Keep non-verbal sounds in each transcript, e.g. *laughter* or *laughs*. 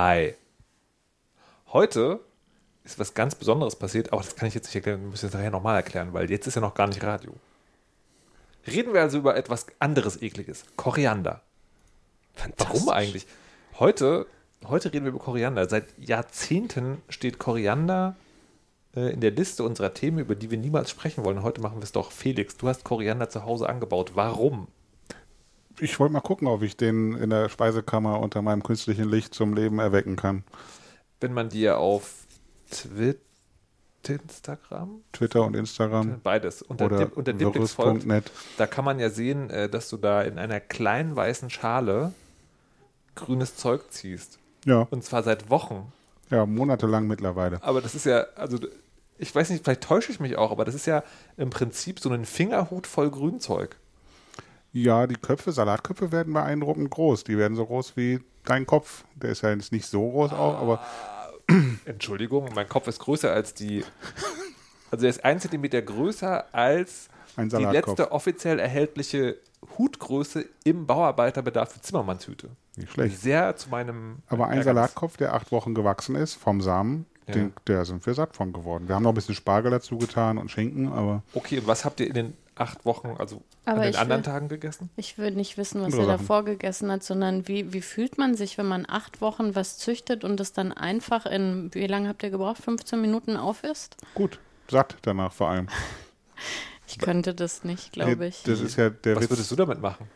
Hi. Heute ist was ganz Besonderes passiert, aber das kann ich jetzt nicht erklären, wir müssen es nachher nochmal erklären, weil jetzt ist ja noch gar nicht Radio. Reden wir also über etwas anderes Ekliges. Koriander. Warum eigentlich? Heute, heute reden wir über Koriander. Seit Jahrzehnten steht Koriander äh, in der Liste unserer Themen, über die wir niemals sprechen wollen. Heute machen wir es doch. Felix, du hast Koriander zu Hause angebaut. Warum? Ich wollte mal gucken, ob ich den in der Speisekammer unter meinem künstlichen Licht zum Leben erwecken kann. Wenn man dir auf Twitter, Instagram? Twitter und Instagram. Beides. Unter, Oder Dip, unter Dimpix folgt, da kann man ja sehen, äh, dass du da in einer kleinen weißen Schale grünes Zeug ziehst. Ja, Und zwar seit Wochen. ja, monatelang mittlerweile. Aber das ist ja, also ich weiß nicht, vielleicht täusche ich mich auch, aber das ist ja im Prinzip so ein Fingerhut voll Grünzeug. Ja, die Köpfe, Salatköpfe werden beeindruckend groß. Die werden so groß wie dein Kopf. Der ist ja jetzt nicht so groß auch, aber Entschuldigung, mein Kopf ist größer als die. Also er ist ein Zentimeter größer als die letzte offiziell erhältliche Hutgröße im Bauarbeiterbedarf für Zimmermannshüte. Nicht schlecht. Sehr zu meinem. Aber ein Ärgernis. Salatkopf, der acht Wochen gewachsen ist, vom Samen, Ja. den, der sind wir satt von geworden. Wir haben noch ein bisschen Spargel dazu getan und Schinken, aber Okay, und was habt ihr in den acht Wochen, also Aber an den anderen will- Tagen gegessen? Ich würde nicht wissen, was Andere er Sachen. davor gegessen hat, sondern wie, wie fühlt man sich, wenn man acht Wochen was züchtet und es dann einfach in, wie lange habt ihr gebraucht, 15 Minuten aufisst? gut, satt danach vor allem. *laughs* Ich könnte das nicht, glaube Nee, ich. Das ist ja der Was Witz. würdest du damit machen?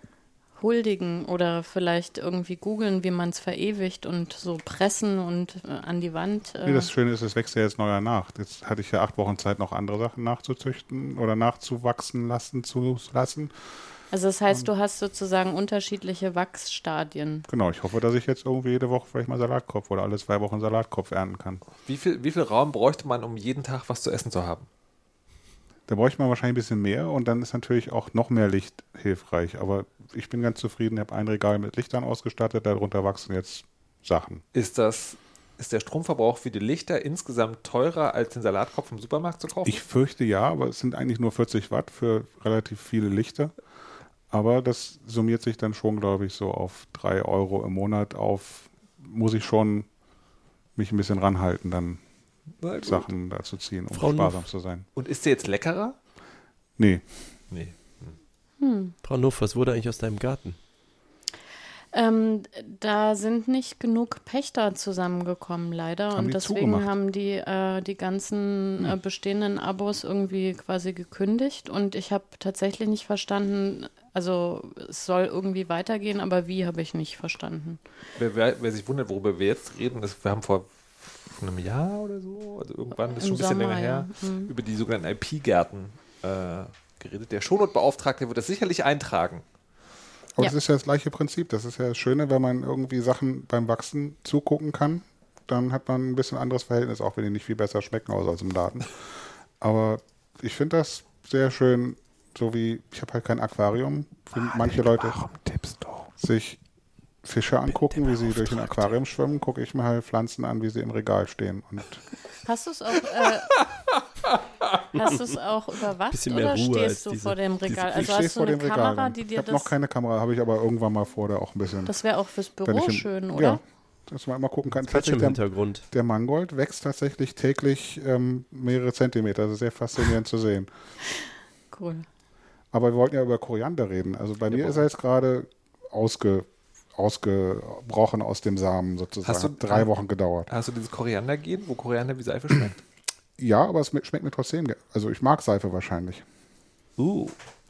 Huldigen oder vielleicht irgendwie googeln, wie man es verewigt und so pressen und äh, an die Wand. Äh, Nee, das Schöne ist, es wächst ja jetzt neuer nach. Jetzt hatte ich ja acht Wochen Zeit, noch andere Sachen nachzuzüchten oder nachzuwachsen lassen zu lassen. also das heißt, du hast sozusagen unterschiedliche Wachsstadien. Genau, ich hoffe, dass ich jetzt irgendwie jede Woche vielleicht mal Salatkopf oder alle zwei Wochen Salatkopf ernten kann. Wie viel, wie viel Raum bräuchte man, um jeden Tag was zu essen zu haben? Da bräuchte man wahrscheinlich ein bisschen mehr und dann ist natürlich auch noch mehr Licht hilfreich. Aber ich bin ganz zufrieden, ich habe ein Regal mit Lichtern ausgestattet, darunter wachsen jetzt Sachen. Ist das, ist der Stromverbrauch für die Lichter insgesamt teurer, als den Salatkopf im Supermarkt zu kaufen? Ich fürchte ja, aber es sind eigentlich nur 40 Watt für relativ viele Lichter. Aber das summiert sich dann schon, glaube ich, so auf 3 Euro im Monat auf. Muss ich schon mich ein bisschen ranhalten, dann. Sachen da zu ziehen, um Frau sparsam Nuff. zu sein. Und ist der jetzt leckerer? Nee, Nee. Frau Nuff, was wurde eigentlich aus deinem Garten? Ähm, da sind nicht genug Pächter zusammengekommen, leider. Haben und die deswegen zugemacht? haben die äh, die ganzen äh, bestehenden Abos irgendwie quasi gekündigt. Und ich habe tatsächlich nicht verstanden, also es soll irgendwie weitergehen, aber wie habe ich nicht verstanden. Wer, wer, wer sich wundert, worüber wir jetzt reden, ist, wir haben vor einem Jahr oder so, also irgendwann, das ist schon ein bisschen Sommer, länger her, ja. Mhm. über die sogenannten IP-Gärten äh, geredet. Der Shownote-Beauftragte wird das sicherlich eintragen. aber Ja. das ist ja das gleiche Prinzip. Das ist ja das Schöne, wenn man irgendwie Sachen beim Wachsen zugucken kann, dann hat man ein bisschen anderes Verhältnis, auch wenn die nicht viel besser schmecken aus als im Laden. Aber ich finde das sehr schön, so wie, ich habe halt kein Aquarium. Für manche Leute tippst du? sich Fische angucken, wie sie durch ein Aquarium schwimmen, gucke ich mir halt Pflanzen an, wie sie im Regal stehen. Und Hast du es auch, äh, *laughs* hast du es auch überwacht Bisschen mehr oder stehst du diese- vor dem Regal? ich Also stehe hast du vor eine dem Kamera, Regal. die ich dir habe noch keine Kamera, habe ich aber irgendwann mal vor, da auch ein bisschen. das wäre auch fürs Büro ich im- schön, Ja, oder? dass man mal gucken kann. Quatsch im Tatsächlich, der, Hintergrund. der Mangold wächst tatsächlich täglich ähm, mehrere Zentimeter. Das ist sehr faszinierend zu sehen. Cool. Aber wir wollten ja über Koriander reden. Also bei mir warum? ist er jetzt gerade ausge, ausgebrochen aus dem Samen sozusagen. Hast du- Hat drei Wochen gedauert. Hast du dieses Koriander-Gen, wo Koriander wie Seife schmeckt? Ja, aber es schmeckt mir trotzdem. Also ich mag Seife wahrscheinlich. Uh,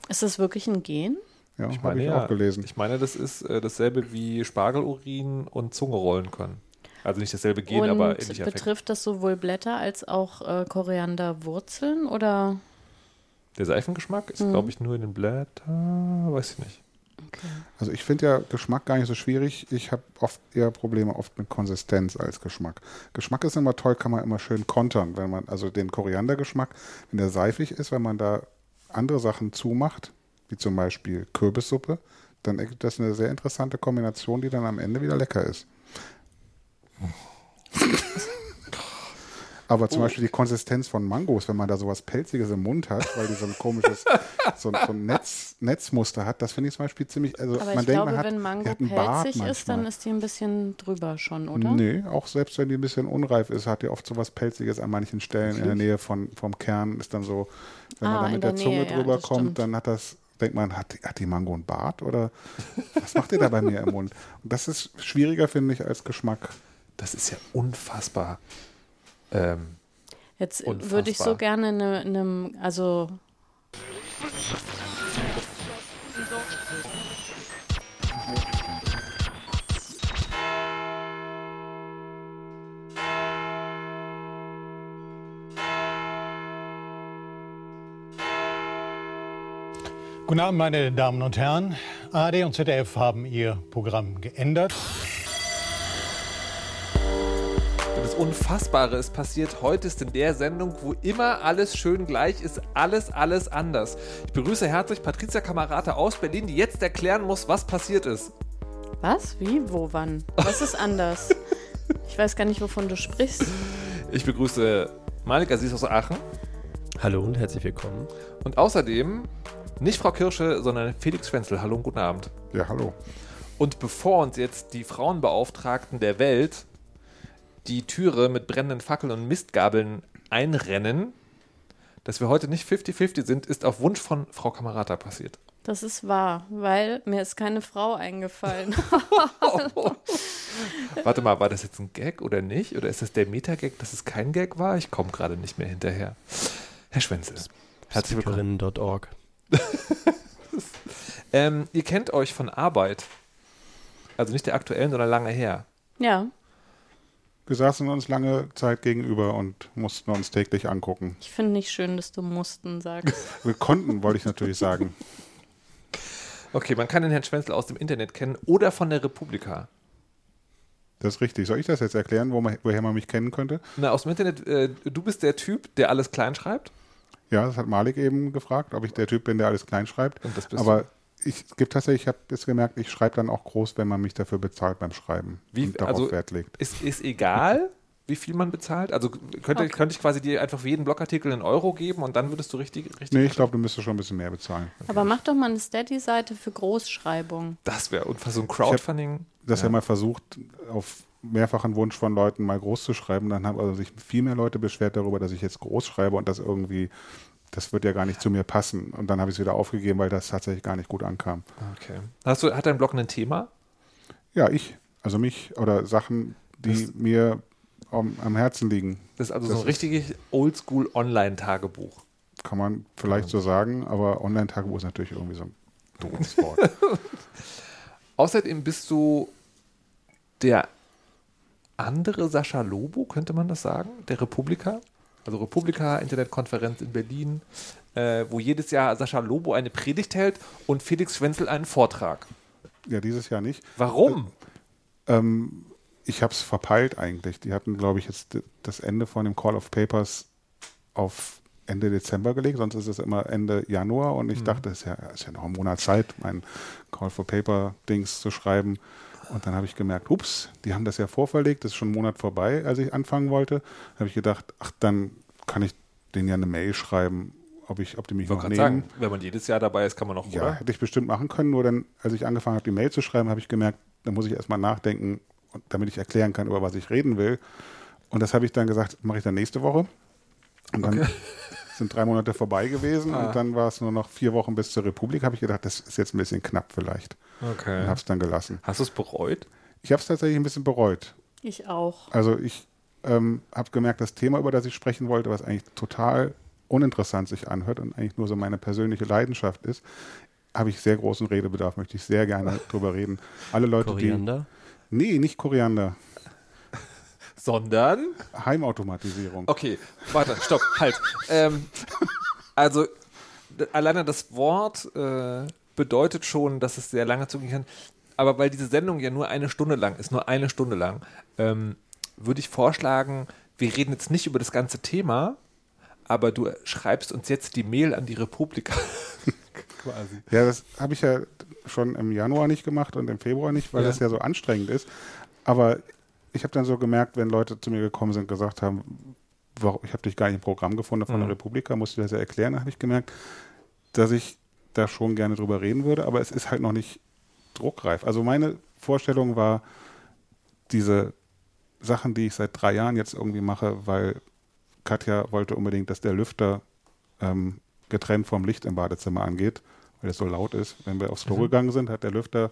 Ist das wirklich ein Gen? Ja, ich habe meine ich ja. auch gelesen. Ich meine, das ist äh, dasselbe wie Spargelurin und Zunge rollen können. Also nicht dasselbe Gen, aber Und ähnlicher Effekt. betrifft das sowohl Blätter als auch äh, Korianderwurzeln oder? Der Seifengeschmack ist, Mhm. glaube ich, nur in den Blättern, weiß ich nicht. Also ich finde ja Geschmack gar nicht so schwierig. Ich habe oft eher Probleme oft mit Konsistenz als Geschmack. Geschmack ist immer toll, kann man immer schön kontern, wenn man also den Koriandergeschmack, wenn der seifig ist, wenn man da andere Sachen zumacht, wie zum Beispiel Kürbissuppe, dann ergibt das eine sehr interessante Kombination, die dann am Ende wieder lecker ist. *laughs* Aber zum Oh. Beispiel die Konsistenz von Mangos, wenn man da sowas Pelziges im Mund hat, weil die so ein komisches, *laughs* so, ein- so ein Netz, Netzmuster hat, das finde ich zum Beispiel ziemlich, also Aber man ich denkt, glaube, man hat, wenn Mango hat einen Bart pelzig ist, dann manchmal. ist die ein bisschen drüber schon, oder? Nee, auch selbst wenn die ein bisschen unreif ist, hat die oft sowas Pelziges an manchen Stellen in der Nähe von, vom Kern. Ist dann so, wenn Ah, man da mit der der Zunge Nähe, ja, drüber das kommt, stimmt. dann hat das, denkt man, hat, die- hat die Mango einen Bart oder was macht ihr da bei mir im Mund? Und *laughs* das ist schwieriger, finde ich, als Geschmack. Das ist ja unfassbar. Ähm, Jetzt Unfassbar. würde ich so gerne in ne- in einem, also Guten Abend, meine Damen und Herren. ARD und ZDF haben ihr Programm geändert. Unfassbare ist passiert. Heute ist in der Sendung, wo immer alles schön gleich ist, alles, alles anders. Ich begrüße herzlich Patricia Kamerata aus Berlin, die jetzt erklären muss, was passiert ist. was? Wie? Wo? Wann? Was ist anders? *laughs* ich weiß gar nicht, wovon du sprichst. Ich begrüße Malik Aziz aus Aachen Hallo und herzlich willkommen. und außerdem nicht Frau Kirsche, sondern Felix Schwenzel. Hallo und guten Abend. Ja, hallo. Und bevor uns jetzt die Frauenbeauftragten der Welt die Türe mit brennenden Fackeln und Mistgabeln einrennen, dass wir heute nicht 50-50 sind, ist auf Wunsch von Frau Kamerata passiert. Das ist wahr, weil mir ist keine Frau eingefallen. *laughs* *laughs* Warte mal, war das jetzt ein Gag oder nicht? Oder ist das der Meta-Gag, dass es kein Gag war? Ich komme gerade nicht mehr hinterher. Herr Schwenzel, herzlich willkommen. *laughs* Ähm, ihr kennt euch von Arbeit. Also nicht der aktuellen, sondern lange her. ja, Wir saßen uns lange Zeit gegenüber und mussten uns täglich angucken. ich finde nicht schön, dass du mussten sagst. *laughs* Wir konnten, wollte ich natürlich sagen. Okay, man kann den Herrn Schwenzel aus dem Internet kennen oder von der Republika. Das ist richtig. Soll ich das jetzt erklären, wo man, woher man mich kennen könnte? Na, aus dem Internet, äh, du bist der Typ, der alles klein schreibt. Ja, das hat Malik eben gefragt, ob ich der Typ bin, der alles klein schreibt. Und das bist Aber ich es gibt tatsächlich, ich habe jetzt gemerkt, ich schreibe dann auch groß, wenn man mich dafür bezahlt beim Schreiben Wie- und darauf also- Wert legt. Ist, ist egal, wie viel man bezahlt? Also könnte, Okay. könnte ich quasi dir einfach für jeden Blogartikel einen Euro geben und dann würdest du richtig, richtig. Nee, ich glaube, du müsstest schon ein bisschen mehr bezahlen. Aber mach doch mal eine Steady-Seite für Großschreibung. Das wäre unfassbar so ein Crowdfunding. Das ja. mal versucht, auf mehrfachen Wunsch von Leuten mal groß zu schreiben. Dann haben also sich viel mehr Leute beschwert darüber, dass ich jetzt groß schreibe und das irgendwie, das wird ja gar nicht zu mir passen. Und dann habe ich es wieder aufgegeben, weil das tatsächlich gar nicht gut ankam. Okay. Hast du, hat dein Blog ein Thema? Ja, ich, also mich oder Sachen, die mir am, am Herzen liegen, Das ist also Das so ein richtiges Oldschool Online-Tagebuch. kann man vielleicht so sagen, aber Online-Tagebuch ist natürlich irgendwie so ein doofes *laughs* Wort. Außerdem bist du der andere Sascha Lobo, könnte man das sagen? Der Republika? Also Republika, Internetkonferenz in Berlin, äh, wo jedes Jahr Sascha Lobo eine Predigt hält und Felix Schwenzel einen Vortrag. ja, dieses Jahr nicht. Warum? Ähm, ich habe es verpeilt eigentlich. Die hatten, glaube ich, jetzt das Ende von dem Call of Papers auf Ende Dezember gelegt, sonst ist es immer Ende Januar und ich dachte, es ist ja, ist ja noch ein Monat Zeit, mein Call for Paper Dings zu schreiben. Und dann habe ich gemerkt, ups, die haben das ja vorverlegt, das ist schon ein Monat vorbei, als ich anfangen wollte. habe ich gedacht, ach, dann kann ich denen ja eine Mail schreiben, ob, ich, ob die mich Ich noch nehmen. sagen, wenn man jedes Jahr dabei ist, kann man noch, Ja, oder? hätte ich bestimmt machen können, nur dann, als ich angefangen habe, die Mail zu schreiben, habe ich gemerkt, da muss ich erstmal nachdenken, damit ich erklären kann, über was ich reden will. Und das habe ich dann gesagt, mache ich dann nächste Woche. Und dann sind drei Monate vorbei gewesen Ah. und dann war es nur noch vier Wochen bis zur Republik. Habe ich gedacht, das ist jetzt ein bisschen knapp vielleicht. Und Okay. habe es dann gelassen. Hast du es bereut? Ich habe es tatsächlich ein bisschen bereut. Ich auch. Also ich ähm, habe gemerkt, das Thema, über das ich sprechen wollte, was eigentlich total uninteressant sich anhört und eigentlich nur so meine persönliche Leidenschaft ist, habe ich sehr großen Redebedarf, möchte ich sehr gerne *laughs* drüber reden. Alle Leute, Koriander. die. Nee, nicht Koriander. Sondern? Heimautomatisierung. Okay, warte, stopp, halt. Ähm, also, alleine das Wort äh, bedeutet schon, dass es sehr lange zugehen kann. Aber weil diese Sendung ja nur eine Stunde lang ist, nur eine Stunde lang, ähm, würde ich vorschlagen, wir reden jetzt nicht über das ganze Thema, aber du schreibst uns jetzt die Mail an die Republika. *laughs* Quasi. Ja, das habe ich ja schon im Januar nicht gemacht und im Februar nicht, weil Ja. das ja so anstrengend ist. Aber ich habe dann so gemerkt, wenn Leute zu mir gekommen sind und gesagt haben, ich habe dich gar nicht im Programm gefunden von Mhm. der Republika, musste das ja erklären, habe ich gemerkt, dass ich da schon gerne drüber reden würde, aber es ist halt noch nicht druckreif. Also meine Vorstellung war, diese Sachen, die ich seit drei Jahren jetzt irgendwie mache, weil Katja wollte unbedingt, dass der Lüfter ähm, getrennt vom Licht im Badezimmer angeht, weil es so laut ist. Wenn wir aufs Klo gegangen sind, hat der Lüfter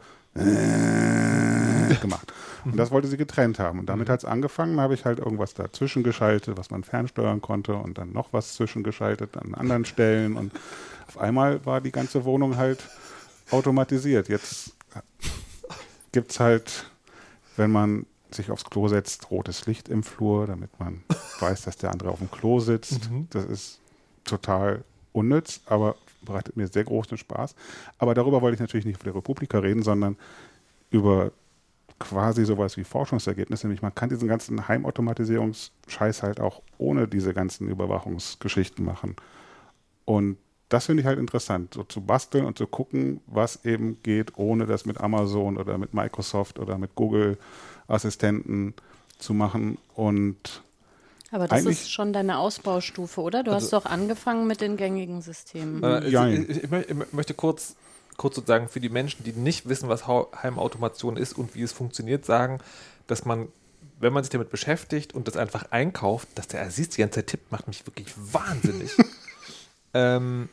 gemacht. Und das wollte sie getrennt haben. Und damit hat es angefangen, habe ich halt irgendwas dazwischen geschaltet, was man fernsteuern konnte und dann noch was zwischengeschaltet an anderen Stellen. Und auf einmal war die ganze Wohnung halt automatisiert. Jetzt gibt es halt, wenn man sich aufs Klo setzt, rotes Licht im Flur, damit man weiß, dass der andere auf dem Klo sitzt. Das ist total unnütz, aber bereitet mir sehr großen Spaß. Aber darüber wollte ich natürlich nicht für die Republika reden, sondern über quasi sowas wie Forschungsergebnisse. Nämlich man kann diesen ganzen Heimautomatisierungsscheiß halt auch ohne diese ganzen Überwachungsgeschichten machen. Und das finde ich halt interessant, so zu basteln und zu gucken, was eben geht, ohne das mit Amazon oder mit Microsoft oder mit Google Assistenten zu machen. Und Aber das Eigentlich- ist schon deine Ausbaustufe, oder? Du hast doch angefangen mit den gängigen Systemen. Äh, ich, ich, ich möchte kurz, kurz sozusagen für die Menschen, die nicht wissen, was Heimautomation ist und wie es funktioniert, sagen, dass man, wenn man sich damit beschäftigt und das einfach einkauft, dass der Aziz die ganze Zeit tippt, macht mich wirklich wahnsinnig. *laughs* ähm,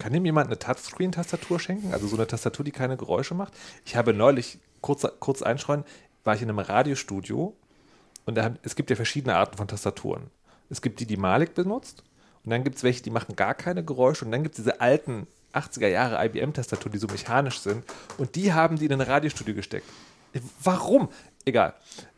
kann ihm jemand eine Touchscreen-Tastatur schenken? Also so eine Tastatur, die keine Geräusche macht? Ich habe neulich, kurz, kurz einschreuen, war ich in einem Radiostudio und haben- es gibt ja verschiedene Arten von Tastaturen. Es gibt die, die Malik benutzt und dann gibt es welche, die machen gar keine Geräusche und dann gibt es diese alten 80er Jahre IBM-Tastaturen, die so mechanisch sind und die haben die in ein Radiostudio gesteckt. Warum? Egal.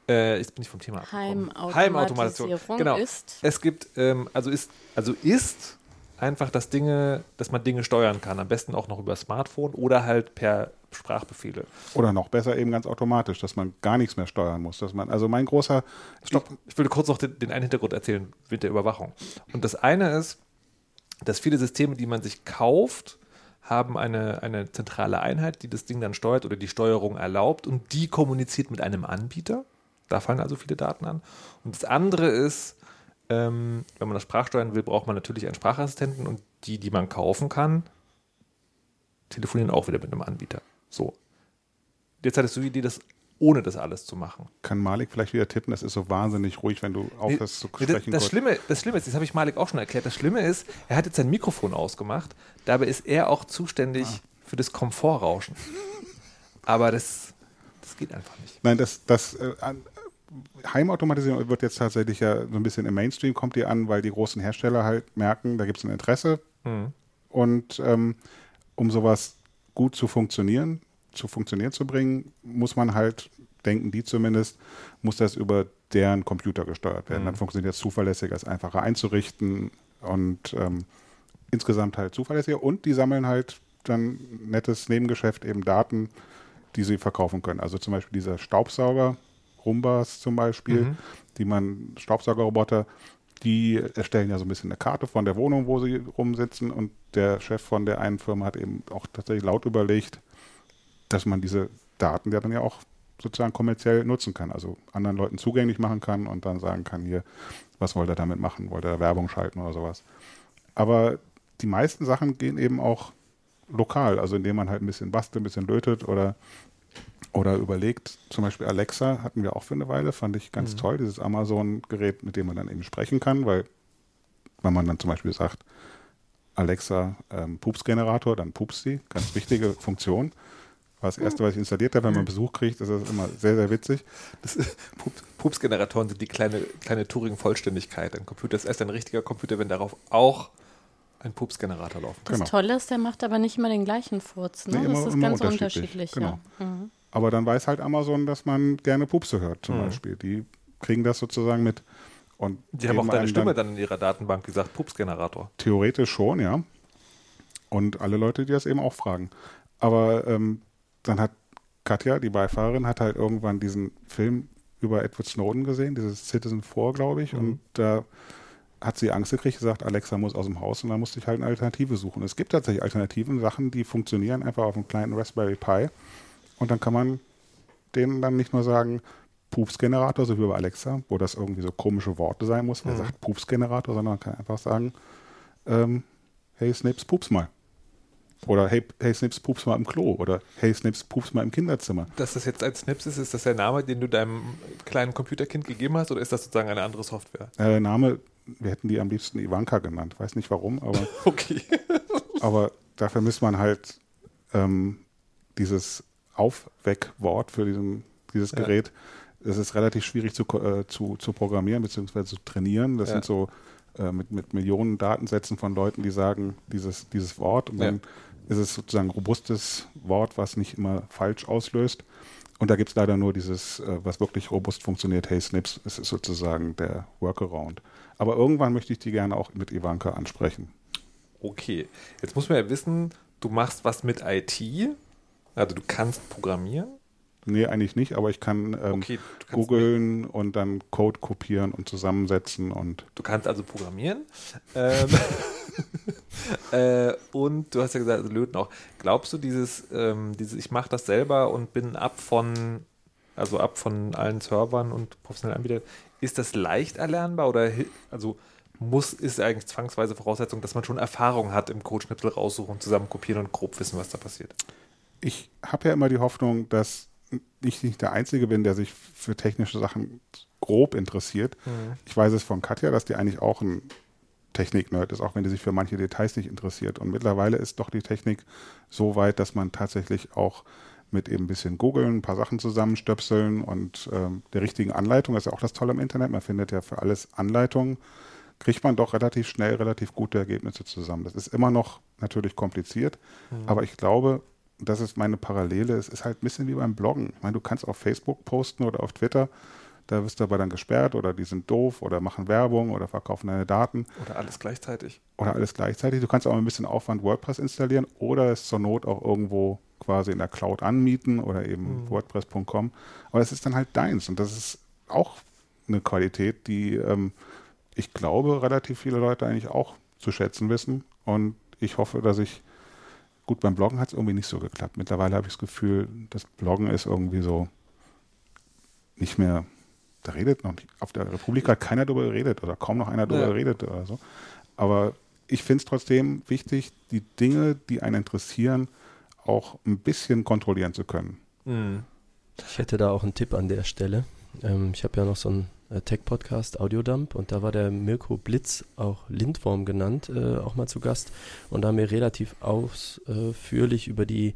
Äh, jetzt bin ich vom Thema abgekommen. Heimautomatisierung Genau. ist? Es gibt, ähm, also ist, also ist einfach, dass Dinge, dass man Dinge steuern kann. Am besten auch noch über Smartphone oder halt per Sprachbefehle. oder noch besser eben ganz automatisch, dass man gar nichts mehr steuern muss. Dass man, also mein großer Stopp, ich will kurz noch den, den einen Hintergrund erzählen mit der Überwachung. Und das eine ist, dass viele Systeme, die man sich kauft, haben eine, eine zentrale Einheit, die das Ding dann steuert oder die Steuerung erlaubt und die kommuniziert mit einem Anbieter. Da fallen also viele Daten an. Und das andere ist, ähm, wenn man das sprachsteuern will, braucht man natürlich einen Sprachassistenten und die, die man kaufen kann, telefonieren auch wieder mit einem Anbieter. So. Jetzt hattest du die Idee, das ohne das alles zu machen. kann Malik vielleicht wieder tippen, das ist so wahnsinnig ruhig, wenn du aufhörst zu Nee, das, sprechen. das, kurz. Schlimme, das Schlimme ist, das habe ich Malik auch schon erklärt, das Schlimme ist, er hat jetzt sein Mikrofon ausgemacht, dabei ist er auch zuständig Ah. für das Komfortrauschen. Aber das, das geht einfach nicht. Nein, das, das äh, Heimautomatisierung wird jetzt tatsächlich ja so ein bisschen im Mainstream, kommt die an, weil die großen Hersteller halt merken, da gibt es ein Interesse. Mhm. Und ähm, um sowas gut zu funktionieren, zu funktionieren zu bringen, muss man halt, denken die zumindest, muss das über deren Computer gesteuert werden. Dann funktioniert das zuverlässiger, ist einfacher einzurichten und ähm, insgesamt halt zuverlässiger. Und die sammeln halt dann nettes Nebengeschäft, eben Daten, die sie verkaufen können. Also zum Beispiel dieser Staubsauger, Rumbas zum Beispiel, die man, Staubsaugerroboter, die erstellen ja so ein bisschen eine Karte von der Wohnung, wo sie rumsitzen und der Chef von der einen Firma hat eben auch tatsächlich laut überlegt, dass man diese Daten ja dann ja auch sozusagen kommerziell nutzen kann, also anderen Leuten zugänglich machen kann und dann sagen kann, hier, was wollt ihr damit machen? Wollt ihr Werbung schalten oder sowas? Aber die meisten Sachen gehen eben auch lokal, also indem man halt ein bisschen bastelt, ein bisschen lötet oder, oder überlegt. Zum Beispiel Alexa hatten wir auch für eine Weile, fand ich ganz toll, dieses Amazon-Gerät, mit dem man dann eben sprechen kann, weil wenn man dann zum Beispiel sagt, Alexa ähm, Pupsgenerator, dann pupst sie, ganz wichtige Funktion. War das erste, was ich installiert habe, wenn man Besuch kriegt, ist das immer sehr, sehr witzig. *laughs* Pupsgeneratoren sind die kleine, kleine Turing-Vollständigkeit. Ein Computer ist erst ein richtiger Computer, wenn darauf auch ein Pupsgenerator laufen kann. Das Genau. Tolle ist, der macht aber nicht immer den gleichen Furz. Ne? Nee, immer- das ist ganz unterschiedlich, unterschiedlich. genau. Ja. Mhm. Aber dann weiß halt Amazon, dass man gerne Pupse hört, zum Mhm. Beispiel. Die kriegen das sozusagen mit. Und Die haben auch deine Stimme dann dann in ihrer Datenbank gesagt, Pupsgenerator. Theoretisch schon, ja. Und alle Leute, die das eben auch fragen. Aber ähm, dann hat Katja, die Beifahrerin, hat halt irgendwann diesen Film über Edward Snowden gesehen, dieses Citizen 4, glaube ich. Und da hat sie Angst gekriegt, gesagt, Alexa muss aus dem Haus und dann musste ich halt eine Alternative suchen. Es gibt tatsächlich Alternativen, Sachen, die funktionieren einfach auf einem kleinen Raspberry Pi. Und dann kann man denen dann nicht nur sagen, Pupsgenerator, so wie bei Alexa, wo das irgendwie so komische Worte sein muss. Wer Mhm. sagt Pupsgenerator, sondern man kann einfach sagen, ähm, hey Snips, pups mal. Oder hey, hey Snips, pups mal im Klo. Oder hey Snips, pups mal im Kinderzimmer. Dass das jetzt ein Snips ist, ist das der Name, den du deinem kleinen Computerkind gegeben hast oder ist das sozusagen eine andere Software? Äh, Name, wir hätten die am liebsten Ivanka genannt. Weiß nicht warum, aber, *laughs* Okay. *laughs* aber dafür müsste man halt ähm, dieses Aufweckwort für diesen, dieses Ja. Gerät, es ist relativ schwierig zu, äh, zu, zu programmieren bzw. zu trainieren. Das Ja. sind so äh, mit, mit Millionen Datensätzen von Leuten, die sagen dieses, dieses Wort und Ja. dann ist es sozusagen ein robustes Wort, was nicht immer falsch auslöst. Und da gibt es leider nur dieses, äh, was wirklich robust funktioniert, Hey Snips, es ist sozusagen der Workaround. Aber irgendwann möchte ich die gerne auch mit Ivanka ansprechen. Okay. Jetzt muss man ja wissen, du machst was mit IT. Also du kannst programmieren. Nee, eigentlich nicht, aber ich kann ähm, Okay, googeln und dann Code kopieren und zusammensetzen und Du kannst also programmieren. *laughs* Ähm, äh, und du hast ja gesagt, also löten auch. Glaubst du, dieses, ähm, dieses ich mache das selber und bin ab von, also ab von allen Servern und professionellen Anbietern, ist das leicht erlernbar oder also muss, ist eigentlich zwangsweise Voraussetzung, dass man schon Erfahrung hat im Codeschnipsel raussuchen, zusammen kopieren und grob wissen, was da passiert? ich habe ja immer die Hoffnung, dass ich nicht der Einzige bin, der sich für technische Sachen grob interessiert. Ich weiß es von Katja, dass die eigentlich auch ein Technik-Nerd ist, auch wenn die sich für manche Details nicht interessiert. Und mittlerweile ist doch die Technik so weit, dass man tatsächlich auch mit eben ein bisschen googeln, ein paar Sachen zusammenstöpseln und ähm, der richtigen Anleitung, das ist ja auch das Tolle im Internet, man findet ja für alles Anleitungen, kriegt man doch relativ schnell relativ gute Ergebnisse zusammen. Das ist immer noch natürlich kompliziert, aber ich glaube, das ist meine Parallele. Es ist halt ein bisschen wie beim Bloggen. Ich meine, du kannst auf Facebook posten oder auf Twitter, da wirst du aber dann gesperrt oder die sind doof oder machen Werbung oder verkaufen deine Daten Oder alles gleichzeitig? oder alles gleichzeitig. Du kannst auch ein bisschen Aufwand WordPress installieren oder es zur Not auch irgendwo quasi in der Cloud anmieten oder eben WordPress.com. Aber es ist dann halt deins und das ist auch eine Qualität, die ähm, ich glaube, relativ viele Leute eigentlich auch zu schätzen wissen. Und ich hoffe, dass ich gut beim Bloggen hat es irgendwie nicht so geklappt. Mittlerweile habe ich das Gefühl, das Bloggen ist irgendwie so nicht mehr. Da redet noch nicht. Auf der Republik hat keiner darüber geredet oder kaum noch einer darüber Ja. geredet oder so. Aber ich finde es trotzdem wichtig, die Dinge, die einen interessieren, auch ein bisschen kontrollieren zu können. Mhm. Ich hätte da auch einen Tipp an der Stelle. Ähm, ich habe ja noch so einen äh, Tech-Podcast, Audiodump, und da war der Mirko Blitz, auch Lindworm genannt, äh, auch mal zu Gast. Und da haben wir relativ ausführlich über die,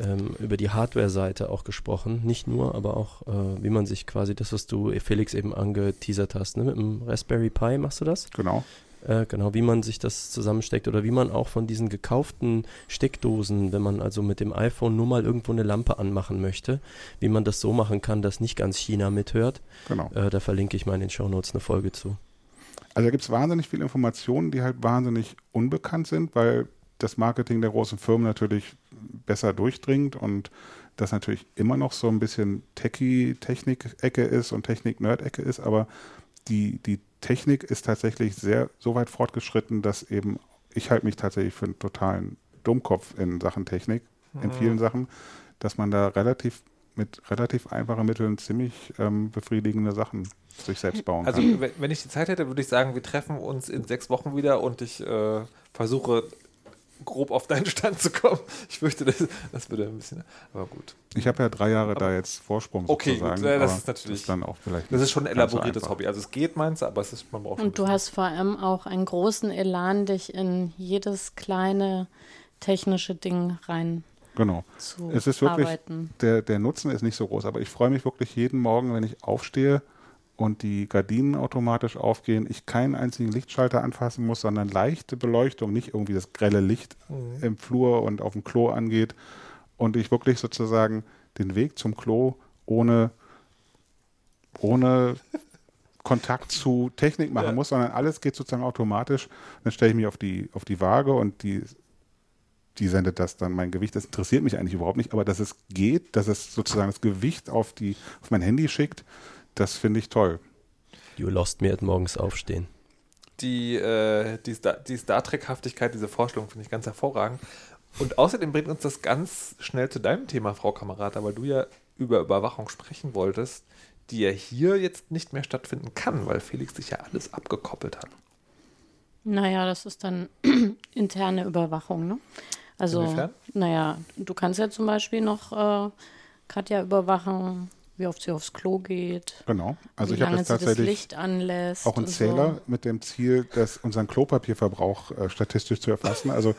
ähm, über die Hardware-Seite auch gesprochen. Nicht nur, aber auch, äh, wie man sich quasi das, was du, Felix, eben angeteasert hast, ne? mit dem Raspberry Pi machst du das? Genau. Äh, genau, wie man sich das zusammensteckt oder wie man auch von diesen gekauften Steckdosen, wenn man also mit dem iPhone nur mal irgendwo eine Lampe anmachen möchte, wie man das so machen kann, dass nicht ganz China mithört. Genau. Äh, da verlinke ich mal in den Shownotes eine Folge zu. Also da gibt es wahnsinnig viele Informationen, die halt wahnsinnig unbekannt sind, weil das Marketing der großen Firmen natürlich besser durchdringt und das natürlich immer noch so ein bisschen Techie-Technik-Ecke ist und Technik-Nerd-Ecke ist, aber die, die Technik ist tatsächlich sehr so weit fortgeschritten, dass eben ich halte mich tatsächlich für einen totalen Dummkopf in Sachen Technik, in vielen Sachen, dass man da relativ mit relativ einfachen Mitteln ziemlich ähm, befriedigende Sachen sich selbst bauen Also, kann. wenn, wenn ich die Zeit hätte, würde ich sagen, wir treffen uns in sechs Wochen wieder und ich äh, versuche grob auf deinen Stand zu kommen. Ich fürchte, das, das würde ein bisschen. Aber gut. Ich habe ja drei Jahre da jetzt Vorsprung Okay, gut, ja, das aber ist natürlich- dann auch vielleicht Das ist schon ein so elaboriertes einfach. Hobby. Also, es geht, meinst du, aber es ist, man braucht. Und du hast vor allem auch einen großen Elan, dich in jedes kleine technische Ding rein Genau. zu Es ist wirklich, arbeiten. der, der Nutzen ist nicht so groß, aber ich freue mich wirklich jeden Morgen, wenn ich aufstehe und die Gardinen automatisch aufgehen, ich keinen einzigen Lichtschalter anfassen muss, sondern leichte Beleuchtung, nicht irgendwie das grelle Licht Mhm. im Flur und auf dem Klo angeht und ich wirklich sozusagen den Weg zum Klo ohne, ohne Kontakt zu Technik machen Ja. muss, sondern alles geht sozusagen automatisch. Dann stelle ich mich auf die, auf die Waage und die, die sendet das dann mein Gewicht. Das interessiert mich eigentlich überhaupt nicht, aber dass es geht, dass es sozusagen das Gewicht auf, die, auf mein Handy schickt, das finde ich toll. You lost me at morgens aufstehen. die, äh, die, Star, die Star Trek-Haftigkeit, diese Vorstellung finde ich ganz hervorragend. Und außerdem bringt uns das ganz schnell zu deinem Thema, Frau Kamerata, weil du ja über Überwachung sprechen wolltest. die ja hier jetzt nicht mehr stattfinden kann, weil Felix sich ja alles abgekoppelt hat. Naja, das ist dann *clears throat* interne Überwachung, ne? Also, Inwiefern? naja, du kannst ja zum Beispiel noch äh, Katja überwachen, wie oft sie aufs Klo geht, Genau. Also ich habe jetzt tatsächlich auch einen Zähler So. mit dem Ziel, das, unseren Klopapierverbrauch äh, statistisch zu erfassen. Also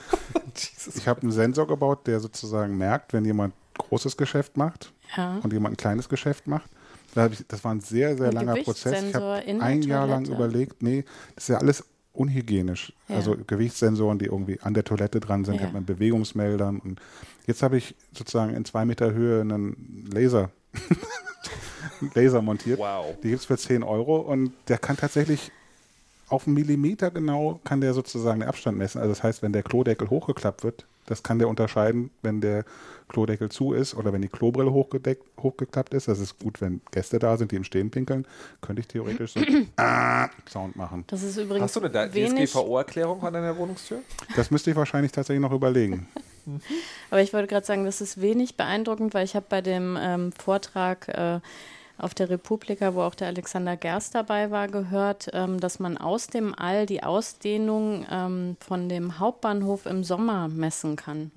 *laughs* ich habe einen Sensor gebaut, der sozusagen merkt, wenn jemand großes Geschäft macht Ja. und jemand ein kleines Geschäft macht. Da ich, das war ein sehr, sehr Ein langer Prozess. Ich habe ein Jahr lang überlegt, nee, das ist ja alles unhygienisch. Ja. Also Gewichtssensoren, die irgendwie an der Toilette dran sind, Ja. hat man Bewegungsmeldern. Und jetzt habe ich sozusagen in zwei Meter Höhe einen Laser, *laughs* Laser montiert. Wow. Die gibt es für 10 Euro und der kann tatsächlich auf einen Millimeter genau kann der sozusagen den Abstand messen. Also das heißt, wenn der Klodeckel hochgeklappt wird, das kann der unterscheiden, wenn der Klodeckel zu ist oder wenn die Klobrille hochgedeckt, hochgeklappt ist. Das ist gut, wenn Gäste da sind, die im Stehen pinkeln, könnte ich theoretisch so *clears throat* ah, Sound machen. Das ist übrigens Hast du eine DSGVO-Erklärung an deiner Wohnungstür? Das müsste ich wahrscheinlich tatsächlich noch überlegen. *laughs* *laughs* aber ich wollte gerade sagen, das ist wenig beeindruckend, weil ich habe bei dem ähm, Vortrag äh, auf der Republika, wo auch der Alexander Gerst dabei war, gehört, ähm, dass man aus dem All die Ausdehnung ähm, von dem Hauptbahnhof im Sommer messen kann.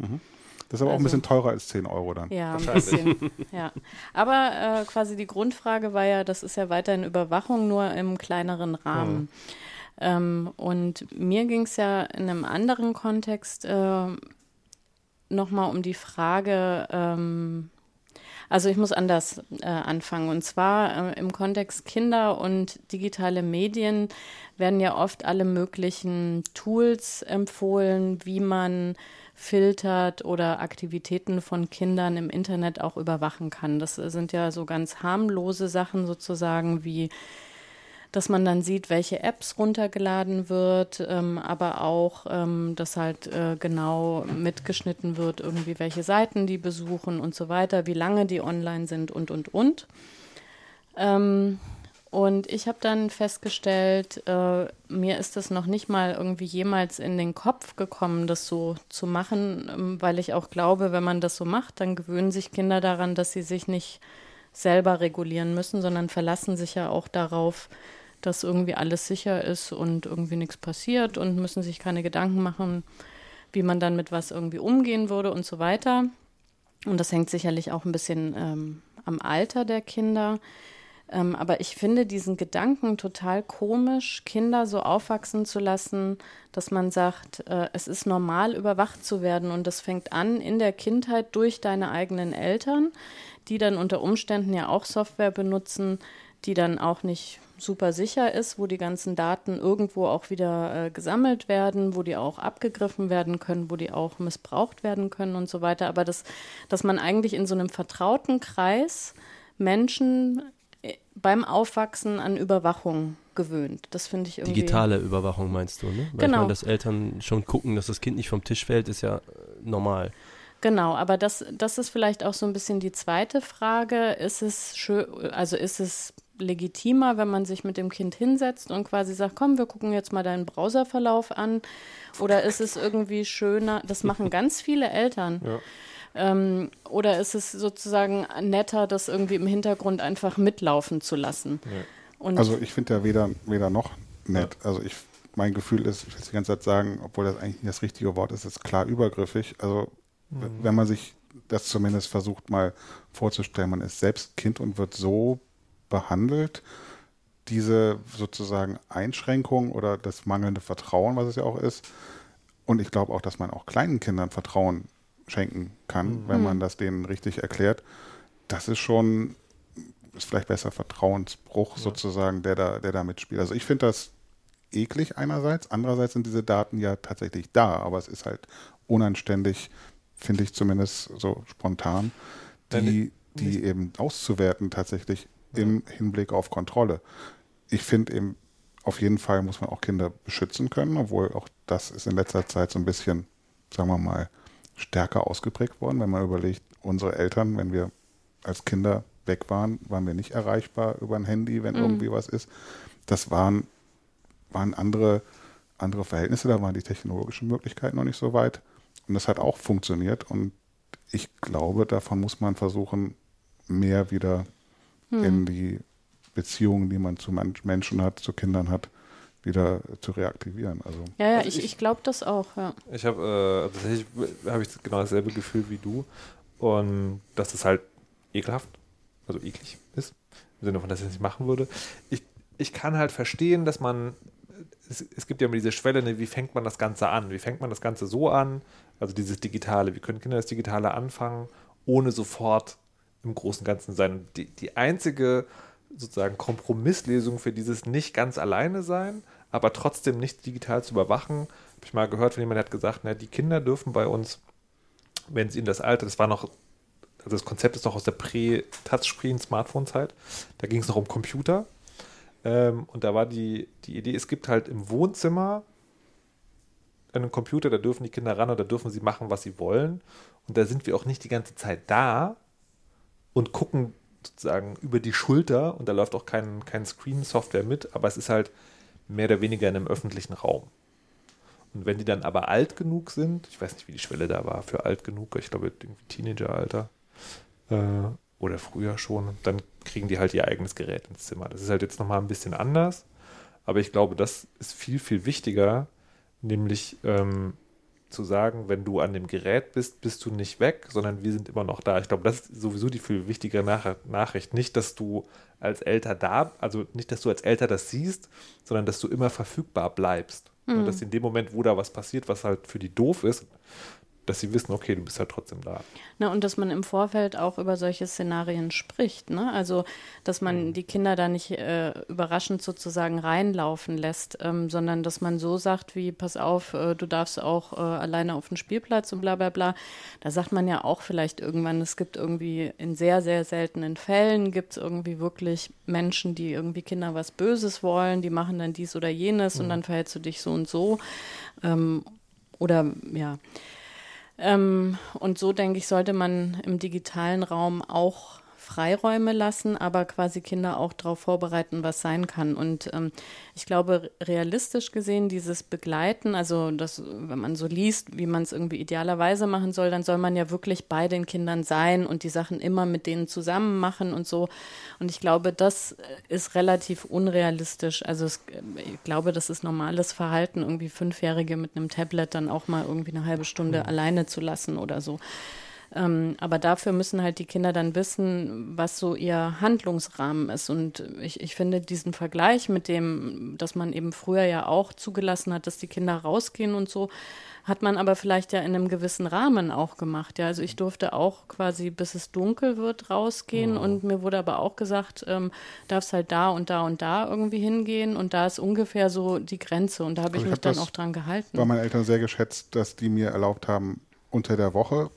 Das ist aber auch ein Also- bisschen teurer als 10 Euro dann. Ja, ein bisschen. ja. Aber äh, quasi die Grundfrage war ja, das ist ja weiterhin Überwachung, nur im kleineren Rahmen. Ähm, und mir ging es ja in einem anderen Kontext äh, nochmal um die Frage, ähm, also ich muss anders äh, anfangen. Und zwar äh, im Kontext Kinder und digitale Medien werden ja oft alle möglichen Tools empfohlen, wie man filtert oder Aktivitäten von Kindern im Internet auch überwachen kann. Das sind ja so ganz harmlose Sachen sozusagen wie dass man dann sieht, welche Apps runtergeladen wird, ähm, aber auch, ähm, dass halt äh, genau mitgeschnitten wird, irgendwie welche Seiten die besuchen und so weiter, wie lange die online sind und, und, und. Ähm, und ich habe dann festgestellt, äh, mir ist das noch nicht mal irgendwie jemals in den Kopf gekommen, das so zu machen, ähm, weil ich auch glaube, wenn man das so macht, dann gewöhnen sich Kinder daran, dass sie sich nicht selber regulieren müssen, sondern verlassen sich ja auch darauf, dass irgendwie alles sicher ist und irgendwie nichts passiert und müssen sich keine Gedanken machen, wie man dann mit was irgendwie umgehen würde und so weiter. Und das hängt sicherlich auch ein bisschen ähm, am Alter der Kinder. Ähm, aber ich finde diesen Gedanken total komisch, Kinder so aufwachsen zu lassen, dass man sagt, äh, es ist normal, überwacht zu werden. Und das fängt an in der Kindheit durch deine eigenen Eltern, die dann unter Umständen ja auch Software benutzen, die dann auch nicht super sicher ist, wo die ganzen Daten irgendwo auch wieder äh, gesammelt werden, wo die auch abgegriffen werden können, wo die auch missbraucht werden können und so weiter. Aber das, dass man eigentlich in so einem vertrauten Kreis Menschen äh, beim Aufwachsen an Überwachung gewöhnt. Das finde ich irgendwie. Digitale Überwachung meinst du, ne? Weil Genau. ich meine, dass Eltern schon gucken, dass das Kind nicht vom Tisch fällt, ist ja äh, normal. Genau, aber das, das ist vielleicht auch so ein bisschen die zweite Frage. Ist es schön, also ist es legitimer, wenn man sich mit dem Kind hinsetzt und quasi sagt, komm, wir gucken jetzt mal deinen Browserverlauf an? Oder ist es irgendwie schöner, das machen *laughs* ganz viele Eltern. Ähm, oder ist es sozusagen netter, das irgendwie im Hintergrund einfach mitlaufen zu lassen? Und Also ich finde ja weder, weder noch nett. Also ich, mein Gefühl ist, ich will es die ganze Zeit sagen, obwohl das eigentlich nicht das richtige Wort ist, ist klar übergriffig. Also w- wenn man sich das zumindest versucht mal vorzustellen, man ist selbst Kind und wird so behandelt, diese sozusagen Einschränkung oder das mangelnde Vertrauen, was es ja auch ist. Und ich glaube auch, dass man auch kleinen Kindern Vertrauen schenken kann, wenn man das denen richtig erklärt. Das ist schon, ist vielleicht besser Vertrauensbruch sozusagen, der da, der da mitspielt. Also ich finde das eklig einerseits, andererseits sind diese Daten ja tatsächlich da, aber es ist halt unanständig, finde ich zumindest so spontan, die, die eben auszuwerten tatsächlich im Hinblick auf Kontrolle. Ich finde eben, auf jeden Fall muss man auch Kinder beschützen können, obwohl auch das ist in letzter Zeit so ein bisschen, sagen wir mal, stärker ausgeprägt worden, wenn man überlegt, unsere Eltern, wenn wir als Kinder weg waren, waren wir nicht erreichbar über ein Handy, wenn irgendwie was ist. Das waren, waren andere, andere Verhältnisse, da waren die technologischen Möglichkeiten noch nicht so weit. Und das hat auch funktioniert. Und ich glaube, davon muss man versuchen, mehr wieder in die Beziehungen, die man zu Menschen hat, zu Kindern hat, wieder zu reaktivieren. Also ja, ja, Also ich, ich- glaube das auch, ja. Ich habe äh, tatsächlich habe ich genau dasselbe Gefühl wie du und dass es halt ekelhaft, also eklig ist, im Sinne von, dass ich es nicht machen würde. Ich, ich kann halt verstehen, dass man, es, es gibt ja immer diese Schwelle, ne, wie fängt man das Ganze an? Wie fängt man das Ganze so an? Also dieses Digitale, wie können Kinder das Digitale anfangen, ohne sofort im Großen und Ganzen sein? Die, die einzige sozusagen Kompromisslösung für dieses nicht ganz alleine sein, aber trotzdem nicht digital zu überwachen, habe ich mal gehört jemandem, der hat gesagt, na, die Kinder dürfen bei uns, wenn sie in das Alter, das war noch, also das Konzept ist noch aus der Prä-Touchscreen-Smartphone-Zeit, da ging es noch um Computer. Ähm, und da war die, die Idee, es gibt halt im Wohnzimmer einen Computer, da dürfen die Kinder ran und da dürfen sie machen, was sie wollen. Und da sind wir auch nicht die ganze Zeit da und gucken sozusagen über die Schulter und da läuft auch kein, kein Screen-Software mit, aber es ist halt mehr oder weniger in einem öffentlichen Raum. Und wenn die dann aber alt genug sind, ich weiß nicht, wie die Schwelle da war für alt genug, ich glaube irgendwie Teenageralter äh, oder früher schon, dann kriegen die halt ihr eigenes Gerät ins Zimmer. Das ist halt jetzt nochmal ein bisschen anders, aber ich glaube, das ist viel, viel wichtiger, nämlich ähm, zu sagen, wenn du an dem Gerät bist, bist du nicht weg, sondern wir sind immer noch da. Ich glaube, das ist sowieso die viel wichtigere Nach Nachricht. Nicht, dass du als Elter da, also nicht, dass du als Elter das siehst, sondern dass du immer verfügbar bleibst. Und dass in dem Moment, wo da was passiert, was halt für die doof ist, dass sie wissen, okay, du bist halt trotzdem da. Na, und dass man im Vorfeld auch über solche Szenarien spricht, ne? Also, dass man die Kinder da nicht äh, überraschend sozusagen reinlaufen lässt, ähm, sondern dass man so sagt wie, pass auf, äh, du darfst auch äh, alleine auf den Spielplatz und bla bla bla. Da sagt man ja auch vielleicht irgendwann, es gibt irgendwie in sehr, sehr seltenen Fällen gibt es irgendwie wirklich Menschen, die irgendwie Kinder was Böses wollen, die machen dann dies oder jenes und dann verhältst du dich so und so. Ähm, oder ja. Ähm, und so, denke ich, sollte man im digitalen Raum auch Freiräume lassen, aber quasi Kinder auch darauf vorbereiten, was sein kann. Und ähm, ich glaube, realistisch gesehen, dieses Begleiten, also das, wenn man so liest, wie man es irgendwie idealerweise machen soll, dann soll man ja wirklich bei den Kindern sein und die Sachen immer mit denen zusammen machen und so. Und ich glaube, das ist relativ unrealistisch. Also es, ich glaube, das ist normales Verhalten, irgendwie Fünfjährige mit einem Tablet dann auch mal irgendwie eine halbe Stunde alleine zu lassen oder so. Ähm, aber dafür müssen halt die Kinder dann wissen, was so ihr Handlungsrahmen ist. Und ich, ich finde diesen Vergleich mit dem, dass man eben früher ja auch zugelassen hat, dass die Kinder rausgehen und so, hat man aber vielleicht ja in einem gewissen Rahmen auch gemacht. Ja, also ich durfte auch quasi, bis es dunkel wird, rausgehen und mir wurde aber auch gesagt, ähm, darfst halt da und da und da irgendwie hingehen und da ist ungefähr so die Grenze und da habe ich Also ich mich hab dann das auch dran gehalten. Bei meinen Eltern sehr geschätzt, dass die mir erlaubt haben, unter der Woche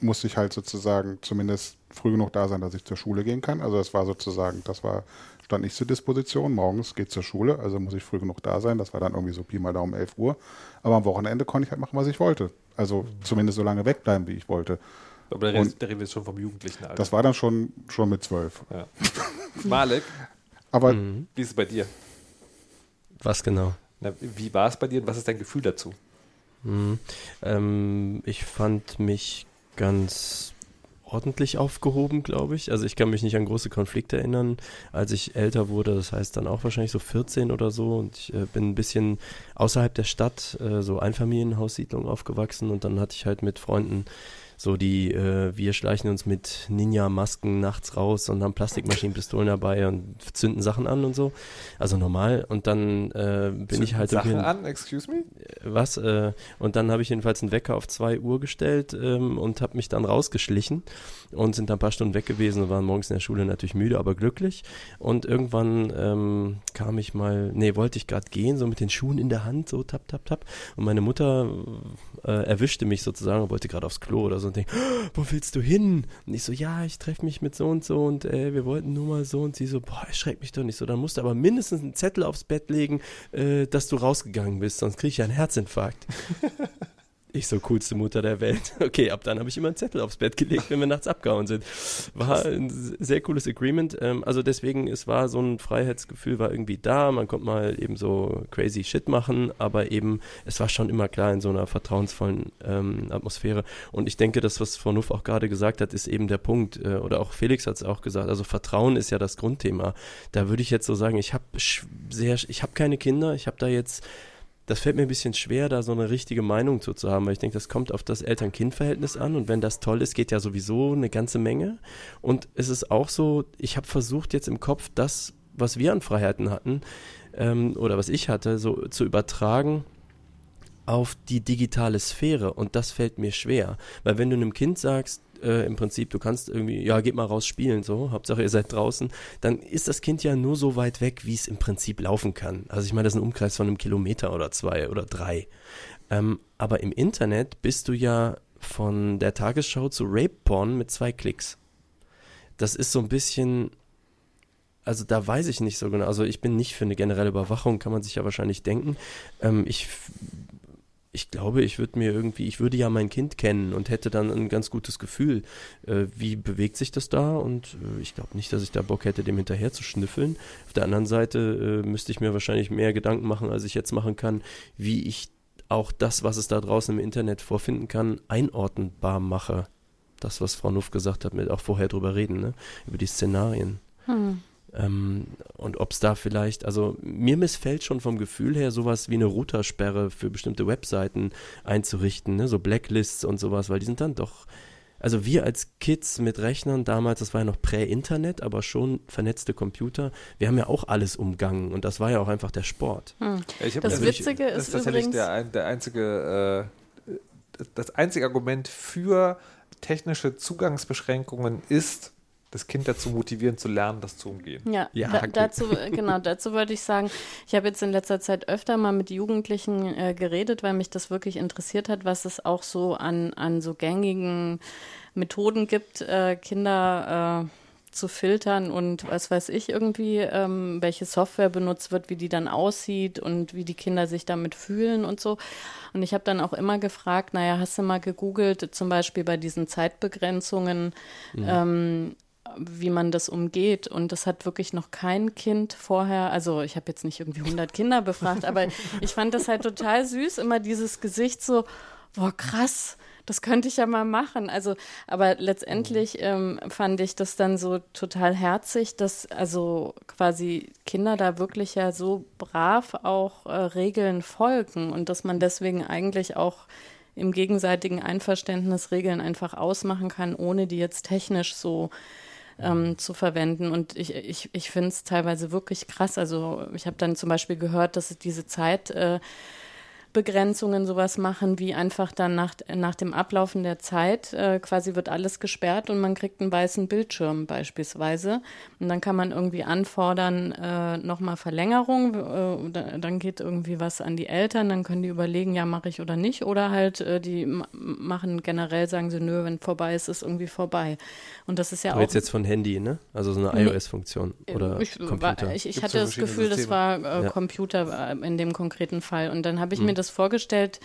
musste ich halt sozusagen zumindest früh genug da sein, dass ich zur Schule gehen kann. Also das war sozusagen, das war, stand nicht zur Disposition. Morgens geht zur Schule, also muss ich früh genug da sein. Das war dann irgendwie so Pi mal Daumen 11 Uhr. Aber am Wochenende konnte ich halt machen, was ich wollte. Also zumindest so lange wegbleiben, wie ich wollte. Aber da, reden wir jetzt schon vom jugendlichen Alter. Das war dann schon, schon mit zwölf. ja. Malek, Aber wie ist es bei dir? Was genau? Na, wie war es bei dir und was ist dein Gefühl dazu? Mhm. Ähm, ich fand mich ganz ordentlich aufgehoben, glaube ich. Also ich kann mich nicht an große Konflikte erinnern, als ich älter wurde. Das heißt dann auch wahrscheinlich so 14 oder so. Und ich äh, bin ein bisschen außerhalb der Stadt, äh, so Einfamilienhaussiedlung aufgewachsen. Und dann hatte ich halt mit Freunden so die, äh, wir schleichen uns mit Ninja-Masken nachts raus und haben Plastikmaschinenpistolen dabei und zünden Sachen an und so. Also normal. Und dann äh, bin ich halt Sachen irgendwie- an, excuse me? was äh, und dann habe ich jedenfalls einen Wecker auf 2 Uhr gestellt ähm, und habe mich dann rausgeschlichen und sind dann ein paar Stunden weg gewesen und waren morgens in der Schule natürlich müde, aber glücklich und irgendwann ähm, kam ich mal, nee, wollte ich gerade gehen, so mit den Schuhen in der Hand, so tap, tap, tap und meine Mutter äh, erwischte mich sozusagen und wollte gerade aufs Klo oder so und denkt, "Oh, wo willst du hin? Und ich so, ja, ich treffe mich mit so und so und äh, wir wollten nur mal so und sie so, boah, erschreck mich doch nicht so, dann musst du aber mindestens einen Zettel aufs Bett legen, äh, dass du rausgegangen bist, sonst kriege ich einen Herzinfarkt. *laughs* ich so coolste Mutter der Welt. *laughs* Okay, ab dann habe ich immer einen Zettel aufs Bett gelegt, wenn wir nachts abgehauen sind. War ein sehr cooles Agreement. Ähm, also deswegen, es war so ein Freiheitsgefühl, war irgendwie da. Man konnte mal eben so crazy Shit machen, aber eben, es war schon immer klar in so einer vertrauensvollen ähm, Atmosphäre. Und ich denke, das, was Frau Nuff auch gerade gesagt hat, ist eben der Punkt. Äh, oder auch Felix hat es auch gesagt. Also Vertrauen ist ja das Grundthema. Da würde ich jetzt so sagen, ich habe sehr, ich habe keine Kinder. Ich habe da jetzt das fällt mir ein bisschen schwer, da so eine richtige Meinung zu, zu haben, weil ich denke, das kommt auf das Eltern-Kind-Verhältnis an und wenn das toll ist, geht ja sowieso eine ganze Menge. Und es ist auch so, ich habe versucht jetzt im Kopf das, was wir an Freiheiten hatten ähm, oder was ich hatte, so zu übertragen auf die digitale Sphäre und das fällt mir schwer, weil wenn du einem Kind sagst, äh, im Prinzip, du kannst irgendwie, ja, geht mal raus spielen, so, Hauptsache ihr seid draußen, dann ist das Kind ja nur so weit weg, wie es im Prinzip laufen kann. Also ich meine, das ist ein Umkreis von einem Kilometer oder zwei oder drei. Ähm, aber im Internet bist du ja von der Tagesschau zu Rape-Porn mit zwei Klicks. Das ist so ein bisschen, also da weiß ich nicht so genau. Also ich bin nicht für eine generelle Überwachung, kann man sich ja wahrscheinlich denken. Ähm, ich ich glaube, ich würde mir irgendwie, ich würde ja mein Kind kennen und hätte dann ein ganz gutes Gefühl, äh, wie bewegt sich das da und äh, ich glaube nicht, dass ich da Bock hätte, dem hinterher zu schnüffeln. Auf der anderen Seite äh, müsste ich mir wahrscheinlich mehr Gedanken machen, als ich jetzt machen kann, wie ich auch das, was es da draußen im Internet vorfinden kann, einordnenbar mache. Das, was Frau Nuff gesagt hat, mit auch vorher drüber reden, ne? über die Szenarien. Hm. Ähm, und ob es da vielleicht, also mir missfällt schon vom Gefühl her, sowas wie eine Routersperre für bestimmte Webseiten einzurichten, ne? so Blacklists und sowas, weil die sind dann doch, also wir als Kids mit Rechnern damals, das war ja noch Prä-Internet, aber schon vernetzte Computer, wir haben ja auch alles umgangen und das war ja auch einfach der Sport. Hm. Ja, das Witzige ist, das ist tatsächlich übrigens der, der einzige, äh, das einzige Argument für technische Zugangsbeschränkungen ist, das Kind dazu motivieren zu lernen, das zu umgehen. Ja, ja da, dazu, genau, dazu wollte ich sagen, ich habe jetzt in letzter Zeit öfter mal mit Jugendlichen äh, geredet, weil mich das wirklich interessiert hat, was es auch so an, an so gängigen Methoden gibt, äh, Kinder äh, zu filtern und was weiß ich irgendwie, ähm, welche Software benutzt wird, wie die dann aussieht und wie die Kinder sich damit fühlen und so. Und ich habe dann auch immer gefragt, naja, hast du mal gegoogelt, zum Beispiel bei diesen Zeitbegrenzungen, mhm. ähm, wie man das umgeht. Und das hat wirklich noch kein Kind vorher, also ich habe jetzt nicht irgendwie 100 Kinder befragt, aber *laughs* ich fand das halt total süß, immer dieses Gesicht so, boah, krass, das könnte ich ja mal machen. Also, aber letztendlich ähm, fand ich das dann so total herzig, dass also quasi Kinder da wirklich ja so brav auch äh, Regeln folgen und dass man deswegen eigentlich auch im gegenseitigen Einverständnis Regeln einfach ausmachen kann, ohne die jetzt technisch so ähm, zu verwenden. Und ich, ich, ich finde es teilweise wirklich krass. Also ich habe dann zum Beispiel gehört, dass es diese Zeit äh, Begrenzungen sowas machen, wie einfach dann nach, nach dem Ablaufen der Zeit äh, quasi wird alles gesperrt und man kriegt einen weißen Bildschirm beispielsweise. Und dann kann man irgendwie anfordern, äh, nochmal Verlängerung, äh, dann geht irgendwie was an die Eltern, dann können die überlegen, ja, mache ich oder nicht. Oder halt, äh, die machen generell, sagen sie, nö, wenn vorbei ist, ist irgendwie vorbei. Und das ist ja du auch. Jetzt jetzt von Handy, ne? Also so eine iOS-Funktion oder ich, Computer. ich, ich hatte das Gefühl, Systeme. das war äh, ja. Computer äh, in dem konkreten Fall. Und dann habe ich mhm. mir das vorgestellt,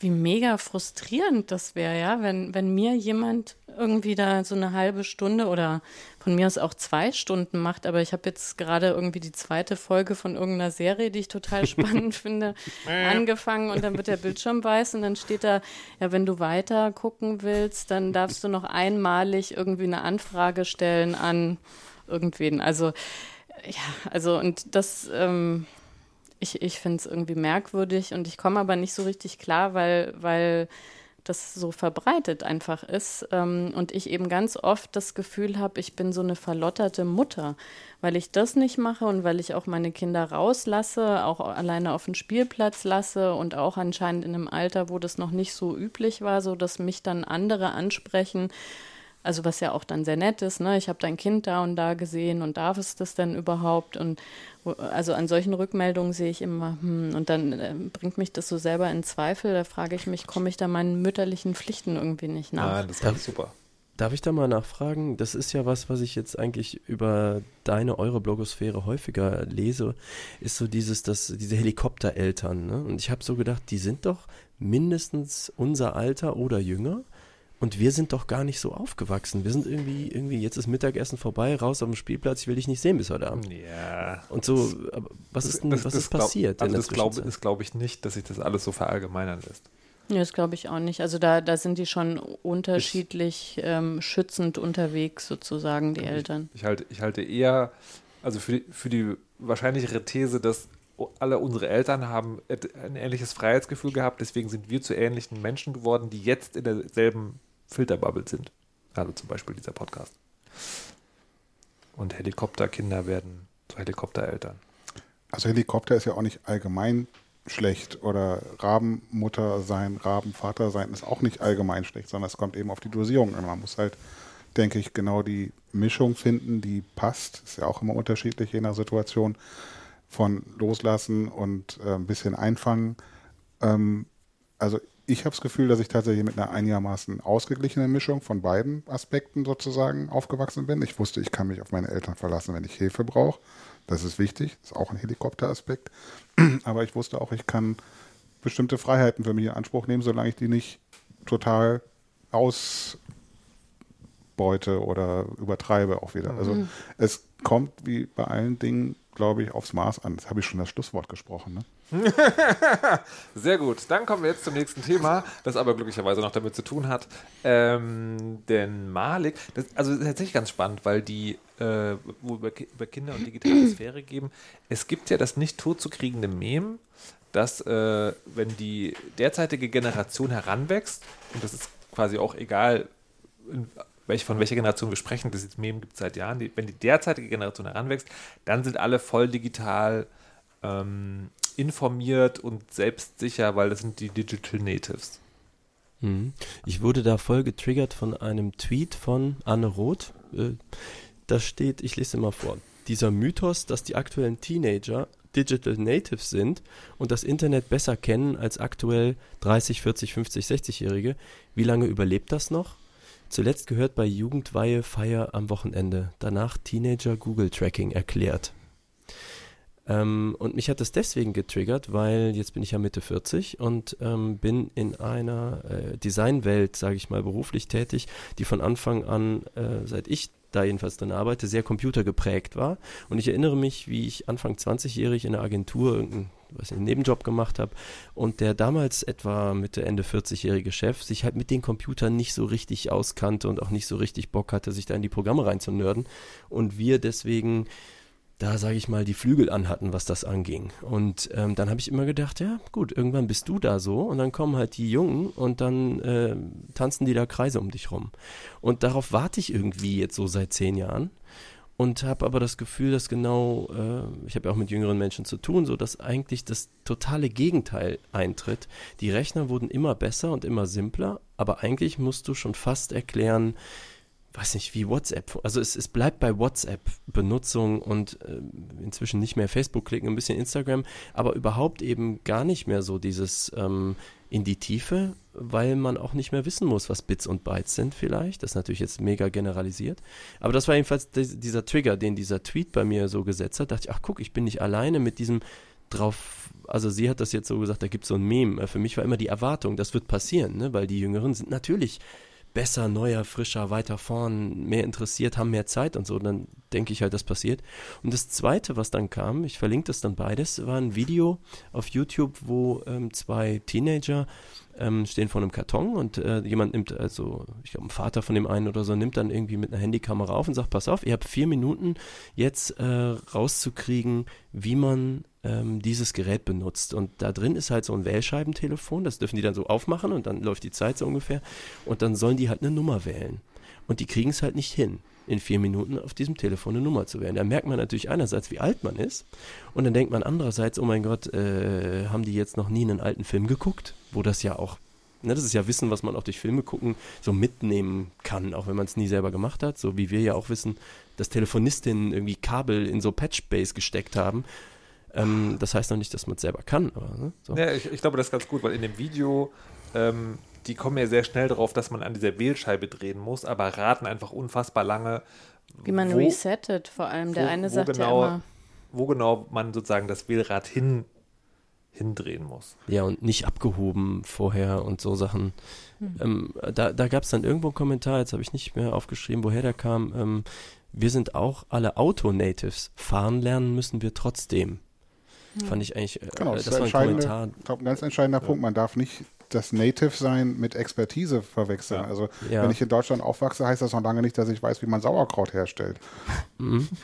wie mega frustrierend das wäre, ja, wenn, wenn mir jemand irgendwie da so eine halbe Stunde oder von mir aus auch zwei Stunden macht, aber ich habe jetzt gerade irgendwie die zweite Folge von irgendeiner Serie, die ich total *laughs* spannend finde, angefangen und dann wird der Bildschirm weiß und dann steht da, ja, wenn du weiter gucken willst, dann darfst du noch einmalig irgendwie eine Anfrage stellen an irgendwen. Also, ja, also und das, ähm, ich, ich finde es irgendwie merkwürdig und ich komme aber nicht so richtig klar, weil, weil das so verbreitet einfach ist ähm, und ich eben ganz oft das Gefühl habe, ich bin so eine verlotterte Mutter, weil ich das nicht mache und weil ich auch meine Kinder rauslasse, auch alleine auf den Spielplatz lasse und auch anscheinend in einem Alter, wo das noch nicht so üblich war, so dass mich dann andere ansprechen also was ja auch dann sehr nett ist, ne? Ich habe dein Kind da und da gesehen und darf es das denn überhaupt? Und also an solchen Rückmeldungen sehe ich immer, hm, und dann äh, bringt mich das so selber in Zweifel. Da frage ich mich, komme ich da meinen mütterlichen Pflichten irgendwie nicht nach? Nein, das ist super. Darf ich da mal nachfragen? Das ist ja was, was ich jetzt eigentlich über deine, eure Blogosphäre häufiger lese, ist so dieses, dass diese Helikoptereltern. Ne? Und ich habe so gedacht, die sind doch mindestens unser Alter oder jünger. Und wir sind doch gar nicht so aufgewachsen. Wir sind irgendwie, irgendwie, jetzt ist Mittagessen vorbei, raus auf dem Spielplatz, ich will dich nicht sehen bis heute Abend. Ja. Und so, was ist denn, was ist passiert? Glaub, also das glaube glaub ich nicht, dass sich das alles so verallgemeinern lässt. Ja, das glaube ich auch nicht. Also da, da sind die schon unterschiedlich ähm, schützend unterwegs, sozusagen, die ich, Eltern. Ich halte, ich halte eher, also für die, für die wahrscheinlichere These, dass alle unsere Eltern haben ein ähnliches Freiheitsgefühl gehabt, deswegen sind wir zu ähnlichen Menschen geworden, die jetzt in derselben Filterbubble sind. Also zum Beispiel dieser Podcast. Und Helikopterkinder werden zu Helikoptereltern. Also Helikopter ist ja auch nicht allgemein schlecht oder Rabenmutter sein, Rabenvater sein ist auch nicht allgemein schlecht, sondern es kommt eben auf die Dosierung an. Man muss halt, denke ich, genau die Mischung finden, die passt. Ist ja auch immer unterschiedlich je nach Situation von loslassen und äh, ein bisschen einfangen. Ähm, also ich habe das Gefühl, dass ich tatsächlich mit einer einigermaßen ausgeglichenen Mischung von beiden Aspekten sozusagen aufgewachsen bin. Ich wusste, ich kann mich auf meine Eltern verlassen, wenn ich Hilfe brauche. Das ist wichtig, das ist auch ein Helikopteraspekt. *clears throat* Aber ich wusste auch, ich kann bestimmte Freiheiten für mich in Anspruch nehmen, solange ich die nicht total ausbeute oder übertreibe auch wieder. Also mhm. es kommt wie bei allen Dingen, glaube ich, aufs Maß an. Jetzt habe ich schon das Schlusswort gesprochen. Ne? *laughs* Sehr gut. Dann kommen wir jetzt zum nächsten Thema, das aber glücklicherweise noch damit zu tun hat. Ähm, denn Malik, das, also das ist tatsächlich ganz spannend, weil die, äh, wo über, über, Kinder und digitale *clears throat* Sphäre geben, es gibt ja das nicht totzukriegende Mem, dass äh, wenn die derzeitige Generation heranwächst, und das ist quasi auch egal, welch, von welcher Generation wir sprechen, das Mem gibt es seit Jahren, die, wenn die derzeitige Generation heranwächst, dann sind alle voll digital ähm, informiert und selbstsicher, weil das sind die Digital Natives. Mhm. Ich wurde da voll getriggert von einem Tweet von Anne Roth. Äh, da steht, ich lese mal vor, dieser Mythos, dass die aktuellen Teenager Digital Natives sind und das Internet besser kennen als aktuell 30, 40, 50, 60-Jährige. Wie lange überlebt das noch? Zuletzt gehört bei Jugendweihe Feier am Wochenende. Danach Teenager Google Tracking erklärt. Ähm, und mich hat das deswegen getriggert, weil jetzt bin ich ja Mitte 40 und ähm, bin in einer äh, Designwelt, sage ich mal, beruflich tätig, die von Anfang an, äh, seit ich da jedenfalls drin arbeite, sehr computergeprägt war. Und ich erinnere mich, wie ich Anfang 20-jährig in einer Agentur irgendeinen was einen Nebenjob gemacht habe und der damals etwa Mitte, Ende 40-jährige Chef sich halt mit den Computern nicht so richtig auskannte und auch nicht so richtig Bock hatte, sich da in die Programme reinzunörden und wir deswegen da, sage ich mal, die Flügel anhatten, was das anging. Und ähm, dann habe ich immer gedacht, ja, gut, irgendwann bist du da so und dann kommen halt die Jungen und dann äh, tanzen die da Kreise um dich rum. Und darauf warte ich irgendwie jetzt so seit zehn Jahren und habe aber das Gefühl, dass genau, äh, ich habe ja auch mit jüngeren Menschen zu tun, so dass eigentlich das totale Gegenteil eintritt. Die Rechner wurden immer besser und immer simpler, aber eigentlich musst du schon fast erklären, weiß nicht, wie WhatsApp. Also es, es bleibt bei WhatsApp-Benutzung und äh, inzwischen nicht mehr Facebook klicken, ein bisschen Instagram, aber überhaupt eben gar nicht mehr so dieses ähm, in die Tiefe, weil man auch nicht mehr wissen muss, was Bits und Bytes sind vielleicht. Das ist natürlich jetzt mega generalisiert. Aber das war jedenfalls dieser Trigger, den dieser Tweet bei mir so gesetzt hat. Da dachte ich, ach guck, ich bin nicht alleine mit diesem drauf, also sie hat das jetzt so gesagt, da gibt es so ein Meme. Für mich war immer die Erwartung, das wird passieren, ne? weil die Jüngeren sind natürlich besser, neuer, frischer, weiter vorn, mehr interessiert, haben mehr Zeit und so, dann denke ich halt, das passiert. Und das Zweite, was dann kam, ich verlinke das dann beides, war ein Video auf YouTube, wo ähm, zwei Teenager ähm, stehen vor einem Karton und äh, jemand nimmt, also ich glaube, ein Vater von dem einen oder so, nimmt dann irgendwie mit einer Handykamera auf und sagt, pass auf, ihr habt vier Minuten jetzt äh, rauszukriegen, wie man ähm, dieses Gerät benutzt. Und da drin ist halt so ein Wählscheibentelefon, das dürfen die dann so aufmachen und dann läuft die Zeit so ungefähr. Und dann sollen die halt eine Nummer wählen. Und die kriegen es halt nicht hin, in vier Minuten auf diesem Telefon eine Nummer zu wählen. Da merkt man natürlich einerseits, wie alt man ist. Und dann denkt man andererseits, oh mein Gott, äh, haben die jetzt noch nie einen alten Film geguckt? Wo das ja auch Ne, das ist ja Wissen, was man auch durch Filme gucken so mitnehmen kann, auch wenn man es nie selber gemacht hat. So wie wir ja auch wissen, dass Telefonistinnen irgendwie Kabel in so Patchbase gesteckt haben. Ähm, das heißt noch nicht, dass man es selber kann. Aber, ne? so. ja, ich, ich, glaube, das ist ganz gut, weil in dem Video ähm, die kommen ja sehr schnell darauf, dass man an dieser Wählscheibe drehen muss, aber raten einfach unfassbar lange. Wie man wo, resettet, vor allem. Der wo- eine wo sagt genau, ja immer, Wo genau man sozusagen das Wählrad hin, hindrehen muss. Ja, und nicht abgehoben vorher und so Sachen. Ähm, da da gab es dann irgendwo einen Kommentar, jetzt habe ich nicht mehr aufgeschrieben, woher der kam. Ähm, wir sind auch alle Auto-Natives. Fahren lernen müssen wir trotzdem. Fand ich eigentlich, äh, Genau, das, das, war ein Kommentar. ich glaube, ein ganz entscheidender Punkt. Man darf nicht das Native-Sein mit Expertise verwechseln. Ja. Also, Ja. wenn ich in Deutschland aufwachse, heißt das noch lange nicht, dass ich weiß, wie man Sauerkraut herstellt. Mhm. *laughs*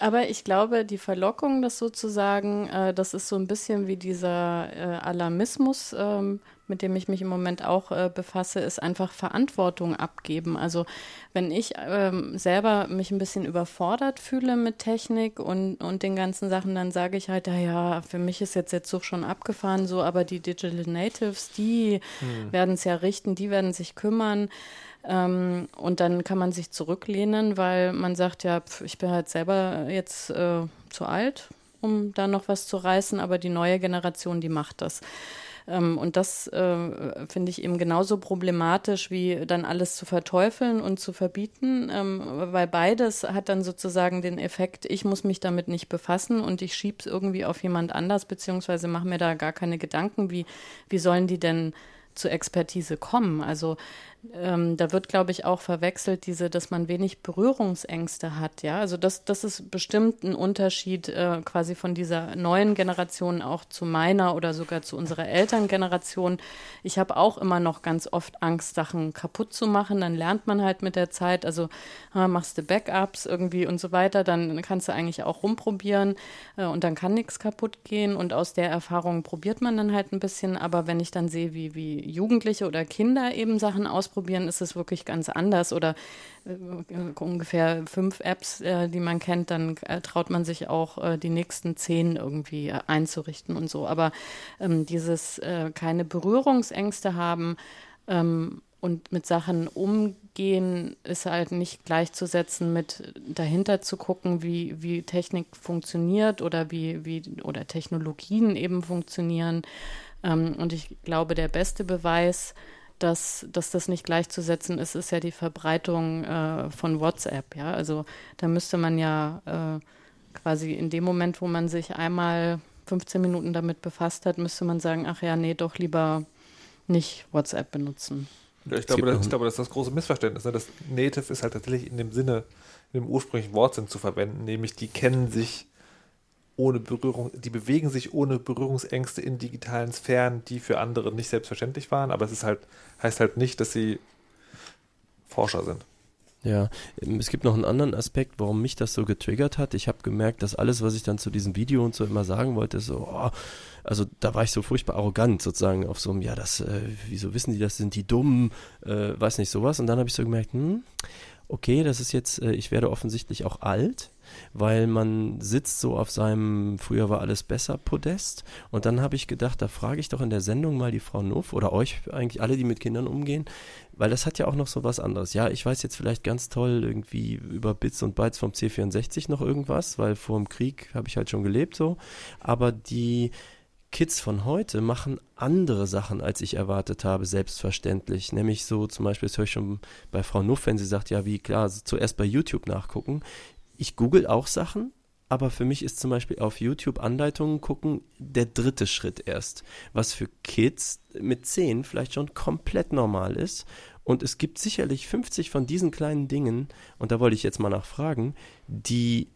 Aber ich glaube, die Verlockung, das sozusagen, äh, das ist so ein bisschen wie dieser äh, Alarmismus, ähm, mit dem ich mich im Moment auch äh, befasse, ist einfach Verantwortung abgeben. Also wenn ich ähm, selber mich ein bisschen überfordert fühle mit Technik und, und den ganzen Sachen, dann sage ich halt, ja, ja, für mich ist jetzt der Zug schon abgefahren, so, aber die Digital Natives, die werden es ja richten, die werden sich kümmern. Ähm, und dann kann man sich zurücklehnen, weil man sagt, ja, pf, ich bin halt selber jetzt äh, zu alt, um da noch was zu reißen, aber die neue Generation, die macht das. Ähm, und das äh, finde ich eben genauso problematisch, wie dann alles zu verteufeln und zu verbieten, ähm, weil beides hat dann sozusagen den Effekt, ich muss mich damit nicht befassen und ich schiebe es irgendwie auf jemand anders, beziehungsweise mache mir da gar keine Gedanken, wie, wie sollen die denn zur Expertise kommen. Also ähm, da wird, glaube ich, auch verwechselt, diese, dass man wenig Berührungsängste hat. Ja, also das, das ist bestimmt ein Unterschied äh, quasi von dieser neuen Generation auch zu meiner oder sogar zu unserer Elterngeneration. Ich habe auch immer noch ganz oft Angst, Sachen kaputt zu machen. Dann lernt man halt mit der Zeit, also äh, machst du Backups irgendwie und so weiter, dann kannst du eigentlich auch rumprobieren äh, und dann kann nichts kaputt gehen. Und aus der Erfahrung probiert man dann halt ein bisschen. Aber wenn ich dann sehe, wie, wie Jugendliche oder Kinder eben Sachen ausprobieren, ist es wirklich ganz anders. Oder äh, ungefähr fünf Apps, äh, die man kennt, dann äh, traut man sich auch äh, die nächsten zehn irgendwie äh, einzurichten und so. Aber ähm, dieses keine Berührungsängste haben ähm, und mit Sachen umgehen, ist halt nicht gleichzusetzen mit dahinter zu gucken, wie, wie Technik funktioniert oder wie, wie oder Technologien eben funktionieren. Ähm, und ich glaube, der beste Beweis, dass, dass das nicht gleichzusetzen ist, ist ja die Verbreitung äh, von WhatsApp. Ja, also da müsste man ja äh, quasi in dem Moment, wo man sich einmal 15 Minuten damit befasst hat, müsste man sagen, ach ja, nee, doch lieber nicht WhatsApp benutzen. Ja, Ich glaube, das, ich glaube, das ist das große Missverständnis. Ne? Das Native ist halt tatsächlich in dem Sinne, in dem ursprünglichen Wortsinn zu verwenden, nämlich die kennen sich ohne Berührung, die bewegen sich ohne Berührungsängste in digitalen Sphären, die für andere nicht selbstverständlich waren, aber es ist halt, heißt halt nicht, dass sie Forscher sind. Ja, ähm, es gibt noch einen anderen Aspekt, warum mich das so getriggert hat. Ich habe gemerkt, dass alles, was ich dann zu diesem Video und so immer sagen wollte, so, oh, also da war ich so furchtbar arrogant sozusagen auf so einem, ja, das, äh, wieso wissen die das, sind die dumm, äh, weiß nicht sowas. Und dann habe ich so gemerkt, hm, okay, das ist jetzt, äh, ich werde offensichtlich auch alt, weil man sitzt so auf seinem früher war alles besser Podest und dann habe ich gedacht, da frage ich doch in der Sendung mal die Frau Nuff oder euch eigentlich alle, die mit Kindern umgehen, weil das hat ja auch noch so was anderes. Ja, ich weiß jetzt vielleicht ganz toll irgendwie über Bits und Bytes vom C64 noch irgendwas, weil vor dem Krieg habe ich halt schon gelebt so, aber die Kids von heute machen andere Sachen, als ich erwartet habe, selbstverständlich. Nämlich so zum Beispiel, das höre ich schon bei Frau Nuff, wenn sie sagt, ja, wie klar, zuerst bei YouTube nachgucken. Ich google auch Sachen, aber für mich ist zum Beispiel auf YouTube Anleitungen gucken der dritte Schritt erst. Was für Kids mit 10 vielleicht schon komplett normal ist. Und es gibt sicherlich 50 von diesen kleinen Dingen, und da wollte ich jetzt mal nachfragen, die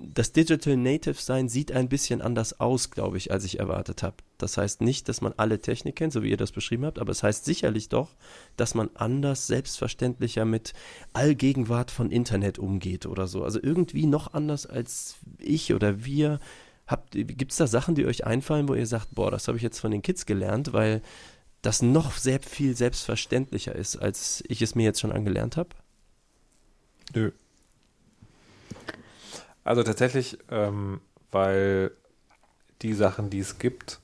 das Digital Native Sein sieht ein bisschen anders aus, glaube ich, als ich erwartet habe. Das heißt nicht, dass man alle Technik kennt, so wie ihr das beschrieben habt, aber es heißt sicherlich doch, dass man anders, selbstverständlicher mit Allgegenwart von Internet umgeht oder so. Also irgendwie noch anders als ich oder wir. Gibt es da Sachen, die euch einfallen, wo ihr sagt, boah, das habe ich jetzt von den Kids gelernt, weil das noch sehr viel selbstverständlicher ist, als ich es mir jetzt schon angelernt habe? Nö. Also tatsächlich, ähm, weil die Sachen, die es gibt,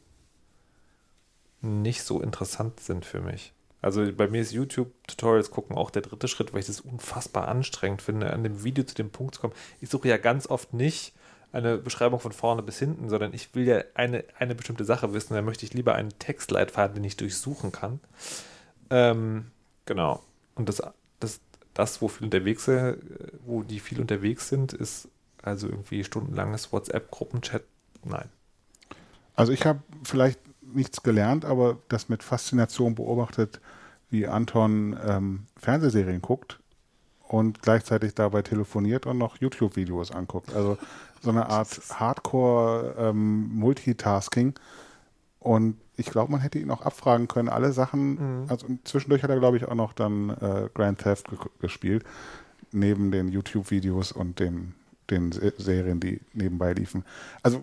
nicht so interessant sind für mich. Also bei mir ist YouTube-Tutorials gucken auch der dritte Schritt, weil ich das unfassbar anstrengend finde, an dem Video zu dem Punkt zu kommen. Ich suche ja ganz oft nicht eine Beschreibung von vorne bis hinten, sondern ich will ja eine, eine bestimmte Sache wissen. Da möchte ich lieber einen Textleitfaden, den ich durchsuchen kann. Ähm, genau. Und das, das, das, wo viel unterwegs sind, wo die viel unterwegs sind, ist also irgendwie stundenlanges WhatsApp-Gruppenchat. Nein. Also ich habe vielleicht nichts gelernt, aber das mit Faszination beobachtet, wie Anton ähm, Fernsehserien guckt und gleichzeitig dabei telefoniert und noch YouTube-Videos anguckt. Also so eine Art Hardcore-Multitasking. Ähm, und ich glaube, man hätte ihn auch abfragen können, alle Sachen. Mhm. Also zwischendurch hat er, glaube ich, auch noch dann äh, Grand Theft gespielt, neben den YouTube-Videos und den, den Serien, die nebenbei liefen. Also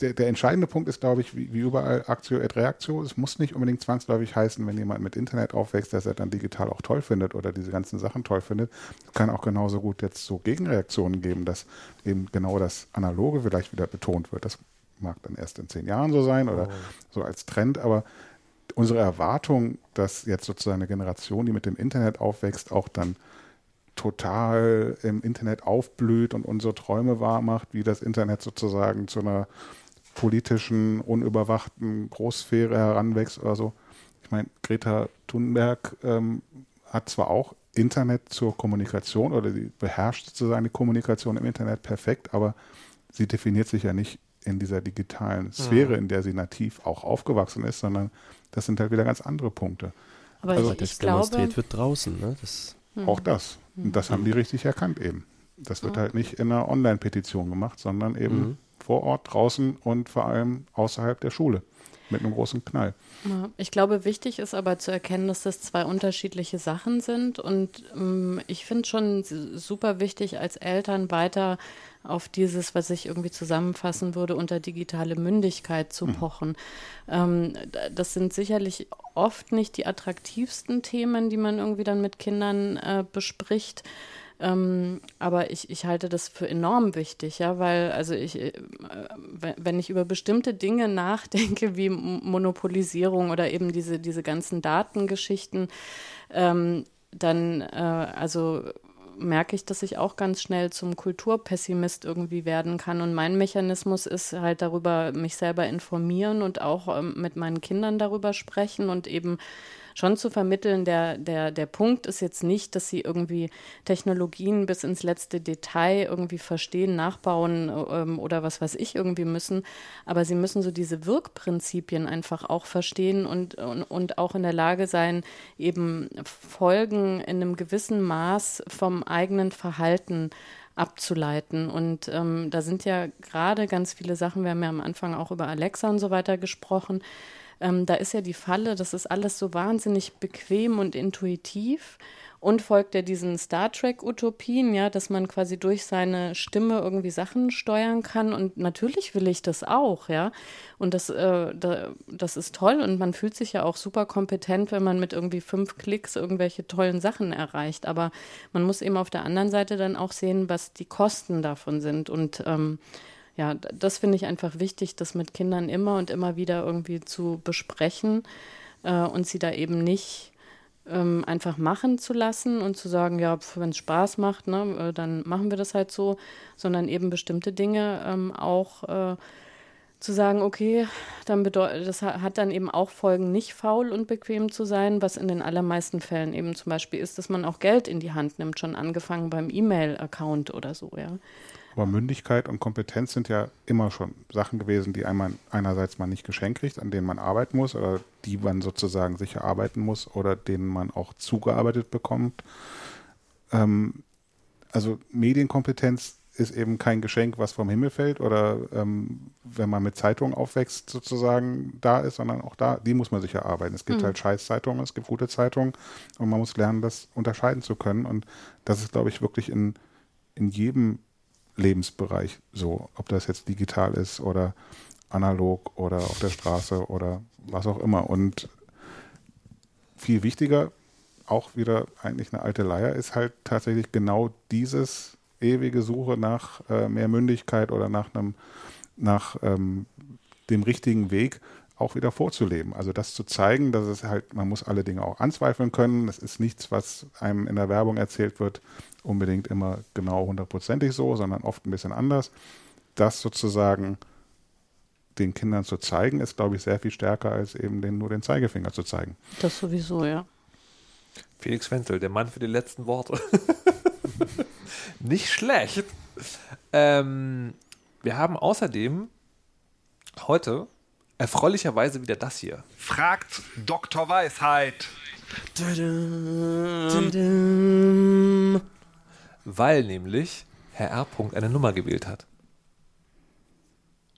der, der, entscheidende Punkt ist, glaube ich, wie, wie überall Aktio et Reaktio. Es muss nicht unbedingt zwangsläufig heißen, wenn jemand mit Internet aufwächst, dass er dann digital auch toll findet oder diese ganzen Sachen toll findet. Es kann auch genauso gut jetzt so Gegenreaktionen geben, dass eben genau das Analoge vielleicht wieder betont wird. Das mag dann erst in zehn Jahren so sein oder oh. so als Trend, aber unsere Erwartung, dass jetzt sozusagen eine Generation, die mit dem Internet aufwächst, auch dann total im Internet aufblüht und unsere Träume wahr macht, wie das Internet sozusagen zu einer politischen, unüberwachten Großsphäre heranwächst oder so. Ich meine, Greta Thunberg ähm, hat zwar auch Internet zur Kommunikation oder sie beherrscht sozusagen die Kommunikation im Internet perfekt, aber sie definiert sich ja nicht in dieser digitalen Sphäre, mhm. in der sie nativ auch aufgewachsen ist, sondern das sind halt wieder ganz andere Punkte. Aber also, ich, das demonstriert glaube, wird draußen, ne? Das mhm. Auch das. Und das haben die richtig erkannt eben. Das wird halt nicht in einer Online-Petition gemacht, sondern eben mhm. vor Ort, draußen und vor allem außerhalb der Schule mit einem großen Knall. Ich glaube, wichtig ist aber zu erkennen, dass das zwei unterschiedliche Sachen sind. Und ähm, ich finde schon super wichtig, als Eltern weiter auf dieses, was ich irgendwie zusammenfassen würde, unter digitale Mündigkeit zu hm. pochen. Mhm. Ähm, das sind sicherlich oft nicht die attraktivsten Themen, die man irgendwie dann mit Kindern äh, bespricht. Ähm, aber ich, ich halte das für enorm wichtig, ja, weil, also ich, äh, wenn ich über bestimmte Dinge nachdenke, wie Monopolisierung oder eben diese, diese ganzen Datengeschichten, ähm, dann, äh, also merke ich, dass ich auch ganz schnell zum Kulturpessimist irgendwie werden kann. Und mein Mechanismus ist halt darüber, mich selber informieren und auch ähm, mit meinen Kindern darüber sprechen und eben schon zu vermitteln, der, der, der Punkt ist jetzt nicht, dass sie irgendwie Technologien bis ins letzte Detail irgendwie verstehen, nachbauen ähm, oder was weiß ich irgendwie müssen, aber sie müssen so diese Wirkprinzipien einfach auch verstehen und, und, und auch in der Lage sein, eben Folgen in einem gewissen Maß vom eigenen Verhalten abzuleiten. Und ähm, da sind ja gerade ganz viele Sachen, wir haben ja am Anfang auch über Alexa und so weiter gesprochen, ähm, da ist ja die Falle, das ist alles so wahnsinnig bequem und intuitiv und folgt ja diesen Star Trek-Utopien, ja, dass man quasi durch seine Stimme irgendwie Sachen steuern kann. Und natürlich will ich das auch, ja. Und das, äh, da, das ist toll und man fühlt sich ja auch super kompetent, wenn man mit irgendwie fünf Klicks irgendwelche tollen Sachen erreicht. Aber man muss eben auf der anderen Seite dann auch sehen, was die Kosten davon sind. Und ähm, ja, das finde ich einfach wichtig, das mit Kindern immer und immer wieder irgendwie zu besprechen äh, und sie da eben nicht ähm, einfach machen zu lassen und zu sagen, ja, wenn es Spaß macht, ne, äh, dann machen wir das halt so, sondern eben bestimmte Dinge ähm, auch äh, zu sagen, okay, dann bedeutet, das hat dann eben auch Folgen, nicht faul und bequem zu sein, was in den allermeisten Fällen eben zum Beispiel ist, dass man auch Geld in die Hand nimmt, schon angefangen beim E-Mail-Account oder so, ja. Aber Mündigkeit und Kompetenz sind ja immer schon Sachen gewesen, die einmal einerseits man nicht geschenkt kriegt, an denen man arbeiten muss oder die man sozusagen sicher arbeiten muss oder denen man auch zugearbeitet bekommt. Ähm, also Medienkompetenz ist eben kein Geschenk, was vom Himmel fällt oder ähm, wenn man mit Zeitungen aufwächst sozusagen da ist, sondern auch da, die muss man sich erarbeiten. Es gibt mhm. halt Scheißzeitungen, es gibt gute Zeitungen und man muss lernen, das unterscheiden zu können und das ist, glaube ich, wirklich in, in jedem Lebensbereich so, ob das jetzt digital ist oder analog oder auf der Straße oder was auch immer. Und viel wichtiger, auch wieder eigentlich eine alte Leier, ist halt tatsächlich genau dieses ewige Suche nach äh, mehr Mündigkeit oder nach einem, nach ähm, dem richtigen Weg auch wieder vorzuleben. Also das zu zeigen, dass es halt, man muss alle Dinge auch anzweifeln können. Das ist nichts, was einem in der Werbung erzählt wird, unbedingt immer genau hundertprozentig so, sondern oft ein bisschen anders. Das sozusagen den Kindern zu zeigen, ist, glaube ich, sehr viel stärker, als eben den, nur den Zeigefinger zu zeigen. Das sowieso, ja. Felix Wenzel, der Mann für die letzten Worte. *laughs* Nicht schlecht. Ähm, wir haben außerdem heute erfreulicherweise wieder das hier. Fragt Dr. Weisheit. Weil nämlich Herr R. eine Nummer gewählt hat.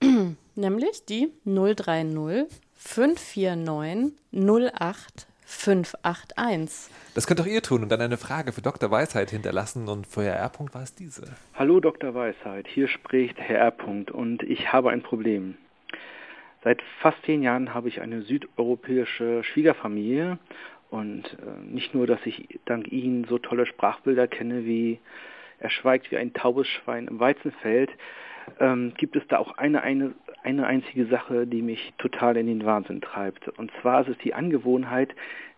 *clears throat* Nämlich die 030 549 08 581. Das könnt auch ihr tun und dann eine Frage für Dr. Weisheit hinterlassen und für Herr R. war es diese. Hallo Dr. Weisheit, hier spricht Herr R. und ich habe ein Problem. Seit fast zehn Jahren habe ich eine südeuropäische Schwiegerfamilie und äh, nicht nur, dass ich dank ihnen so tolle Sprachbilder kenne wie er schweigt wie ein taubes Schwein im Weizenfeld, ähm, gibt es da auch eine, eine, eine einzige Sache, die mich total in den Wahnsinn treibt. Und zwar ist es die Angewohnheit,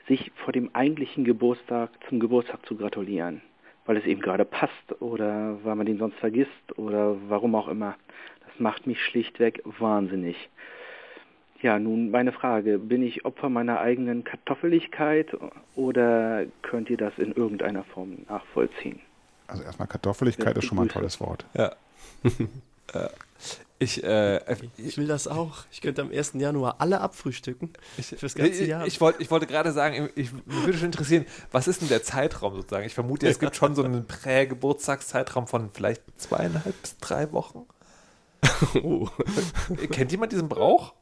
sich vor dem eigentlichen Geburtstag zum Geburtstag zu gratulieren, weil es eben gerade passt oder weil man den sonst vergisst oder warum auch immer. Das macht mich schlichtweg wahnsinnig. Ja, nun meine Frage, bin ich Opfer meiner eigenen Kartoffeligkeit oder könnt ihr das in irgendeiner Form nachvollziehen? Also erstmal Kartoffeligkeit ist schon mal ein tolles Wort. Ja. *laughs* Ich, äh, ich will das auch. Ich könnte am 1. Januar alle abfrühstücken. Ich, *laughs* fürs ganze Jahr. Ich, ich, wollt, ich wollte gerade sagen, ich, mich würde schon interessieren, was ist denn der Zeitraum sozusagen? Ich vermute, es gibt schon so einen Prä-Geburtstagszeitraum von vielleicht zweieinhalb bis drei Wochen. *laughs* Oh. Kennt jemand diesen Brauch?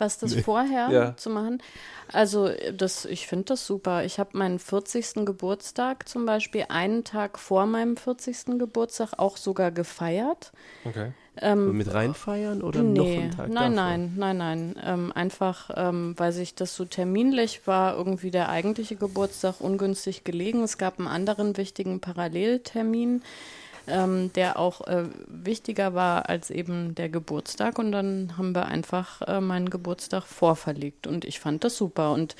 Was das nee. vorher ja. zu machen. Also das, ich finde das super. Ich habe meinen 40. Geburtstag zum Beispiel einen Tag vor meinem 40. Geburtstag auch sogar gefeiert. Okay. Ähm, mit reinfeiern oder nee, noch einen Tag Nein, davor? nein, nein, nein. Ähm, einfach, ähm, weil sich das so terminlich war, irgendwie der eigentliche Geburtstag ungünstig gelegen. Es gab einen anderen wichtigen Paralleltermin ähm, der auch äh, wichtiger war als eben der Geburtstag. Und dann haben wir einfach äh, meinen Geburtstag vorverlegt. Und ich fand das super. Und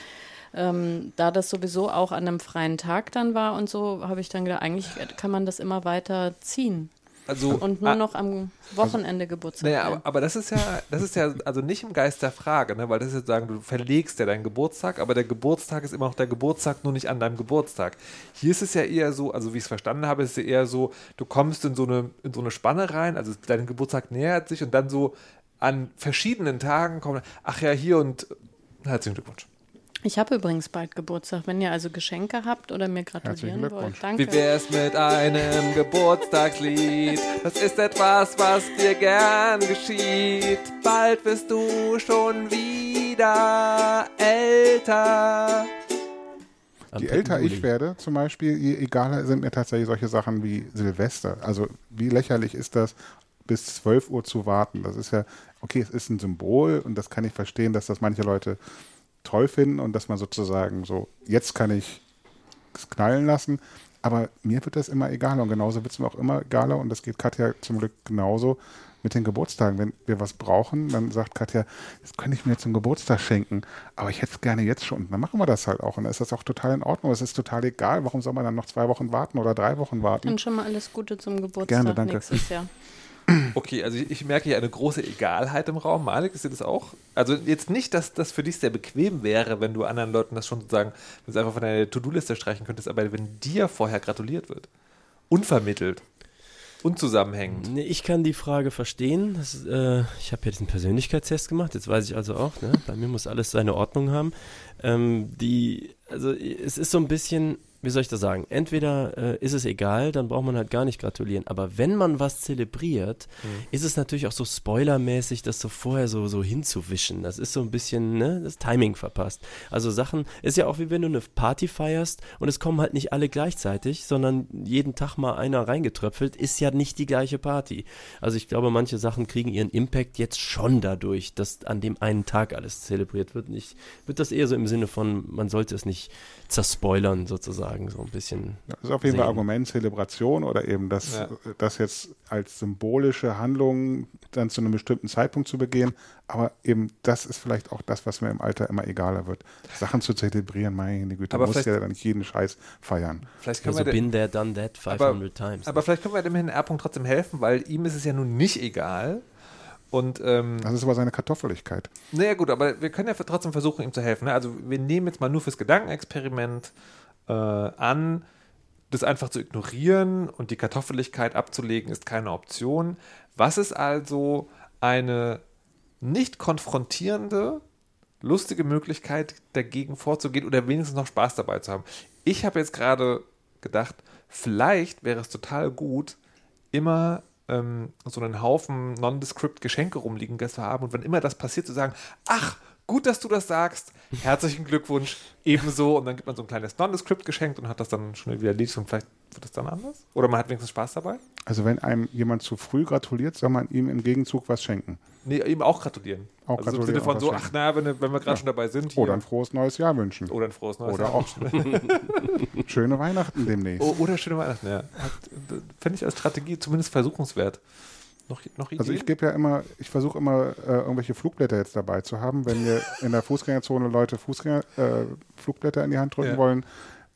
ähm, da das sowieso auch an einem freien Tag dann war und so, habe ich dann gedacht, eigentlich kann man das immer weiter ziehen. Also, und nur ah, noch am Wochenende also, Geburtstag. Naja, aber, aber, das ist ja, das ist ja also nicht im Geist der Frage, ne? weil das ist jetzt sagen, du verlegst ja deinen Geburtstag, aber der Geburtstag ist immer noch der Geburtstag, nur nicht an deinem Geburtstag. Hier ist es ja eher so, also wie ich es verstanden habe, ist es eher so, du kommst in so eine, in so eine Spanne rein, also dein Geburtstag nähert sich und dann so an verschiedenen Tagen kommen, ach ja, hier und herzlichen Glückwunsch. Ich habe übrigens bald Geburtstag. Wenn ihr also Geschenke habt oder mir gratulieren wollt, danke. Wie wär's mit einem Geburtstagslied? Das ist etwas, was dir gern geschieht. Bald wirst du schon wieder älter. Je älter ich werde, zum Beispiel, je egaler sind mir tatsächlich solche Sachen wie Silvester. Also wie lächerlich ist das, bis 12 Uhr zu warten? Das ist ja, okay, es ist ein Symbol und das kann ich verstehen, dass das manche Leute toll finden und dass man sozusagen so, jetzt kann ich es knallen lassen. Aber mir wird das immer egaler und genauso wird es mir auch immer egaler und das geht Katja zum Glück genauso mit den Geburtstagen. Wenn wir was brauchen, dann sagt Katja, das könnte ich mir zum Geburtstag schenken, aber ich hätte es gerne jetzt schon. Und dann machen wir das halt auch und dann ist das auch total in Ordnung. Es ist total egal, warum soll man dann noch zwei Wochen warten oder drei Wochen warten. Und schon mal alles Gute zum Geburtstag gerne, danke. nächstes Jahr. Okay, also ich, ich, merke hier eine große Egalheit im Raum. Malik, ist dir das auch? Also jetzt nicht, dass das für dich sehr bequem wäre, wenn du anderen Leuten das schon sozusagen, es einfach von deiner To-Do-Liste streichen könntest, aber wenn dir vorher gratuliert wird. Unvermittelt. Unzusammenhängend. Nee, ich kann die Frage verstehen. Das, äh, ich habe ja diesen Persönlichkeitstest gemacht, jetzt weiß ich also auch, ne? bei mir muss alles seine Ordnung haben. Ähm, die, also es ist so ein bisschen, wie soll ich das sagen? Entweder äh, ist es egal, dann braucht man halt gar nicht gratulieren. Aber wenn man was zelebriert, mhm. ist es natürlich auch so spoilermäßig, das so vorher so, so hinzuwischen. Das ist so ein bisschen, ne, das Timing verpasst. Also Sachen, ist ja auch wie wenn du eine Party feierst und es kommen halt nicht alle gleichzeitig, sondern jeden Tag mal einer reingetröpfelt, ist ja nicht die gleiche Party. Also ich glaube, manche Sachen kriegen ihren Impact jetzt schon dadurch, dass an dem einen Tag alles zelebriert wird. Und ich würde das eher so im Sinne von, man sollte es nicht zerspoilern sozusagen, so ein bisschen. Das ist auf jeden Fall Argument, Zelebration oder eben das, ja. das jetzt als symbolische Handlung dann zu einem bestimmten Zeitpunkt zu begehen. Aber eben das ist vielleicht auch das, was mir im Alter immer egaler wird. Sachen zu zelebrieren, meine Güte, aber muss ja dann nicht jeden Scheiß feiern. Vielleicht können also wir bin there, done that 500 aber, times. Aber vielleicht können wir dem Herrn R. trotzdem helfen, weil ihm ist es ja nun nicht egal, und, ähm, das ist aber seine Kartoffeligkeit. Naja, gut, aber wir können ja trotzdem versuchen, ihm zu helfen. Ne? Also, wir nehmen jetzt mal nur fürs Gedankenexperiment äh, an, das einfach zu ignorieren und die Kartoffeligkeit abzulegen, ist keine Option. Was ist also eine nicht konfrontierende, lustige Möglichkeit, dagegen vorzugehen oder wenigstens noch Spaß dabei zu haben? Ich habe jetzt gerade gedacht, vielleicht wäre es total gut, immer ähm, so einen Haufen nondescript Geschenke rumliegen zu haben und wenn immer das passiert, zu sagen, ach, gut, dass du das sagst, herzlichen Glückwunsch, ebenso und dann gibt man so ein kleines nondescript geschenkt und hat das dann schon wieder erledigt und vielleicht wird das dann anders? Oder man hat wenigstens Spaß dabei? Also wenn einem jemand zu früh gratuliert, soll man ihm im Gegenzug was schenken. Nee, ihm auch gratulieren. Auch also gratulieren, Im Sinne von so, ach na, wenn, wenn wir gerade Ja. schon dabei sind. Hier. Oder ein frohes neues Jahr wünschen. oder ein frohes neues Oder Jahr. auch *laughs* schöne Weihnachten demnächst. Oder schöne Weihnachten, ja. Fände ich als Strategie zumindest versuchungswert. Noch, noch Ideen? Also ich gebe ja immer, ich versuche immer äh, irgendwelche Flugblätter jetzt dabei zu haben. Wenn mir in der Fußgängerzone Leute Fußgänger, äh, Flugblätter in die Hand drücken Ja. wollen,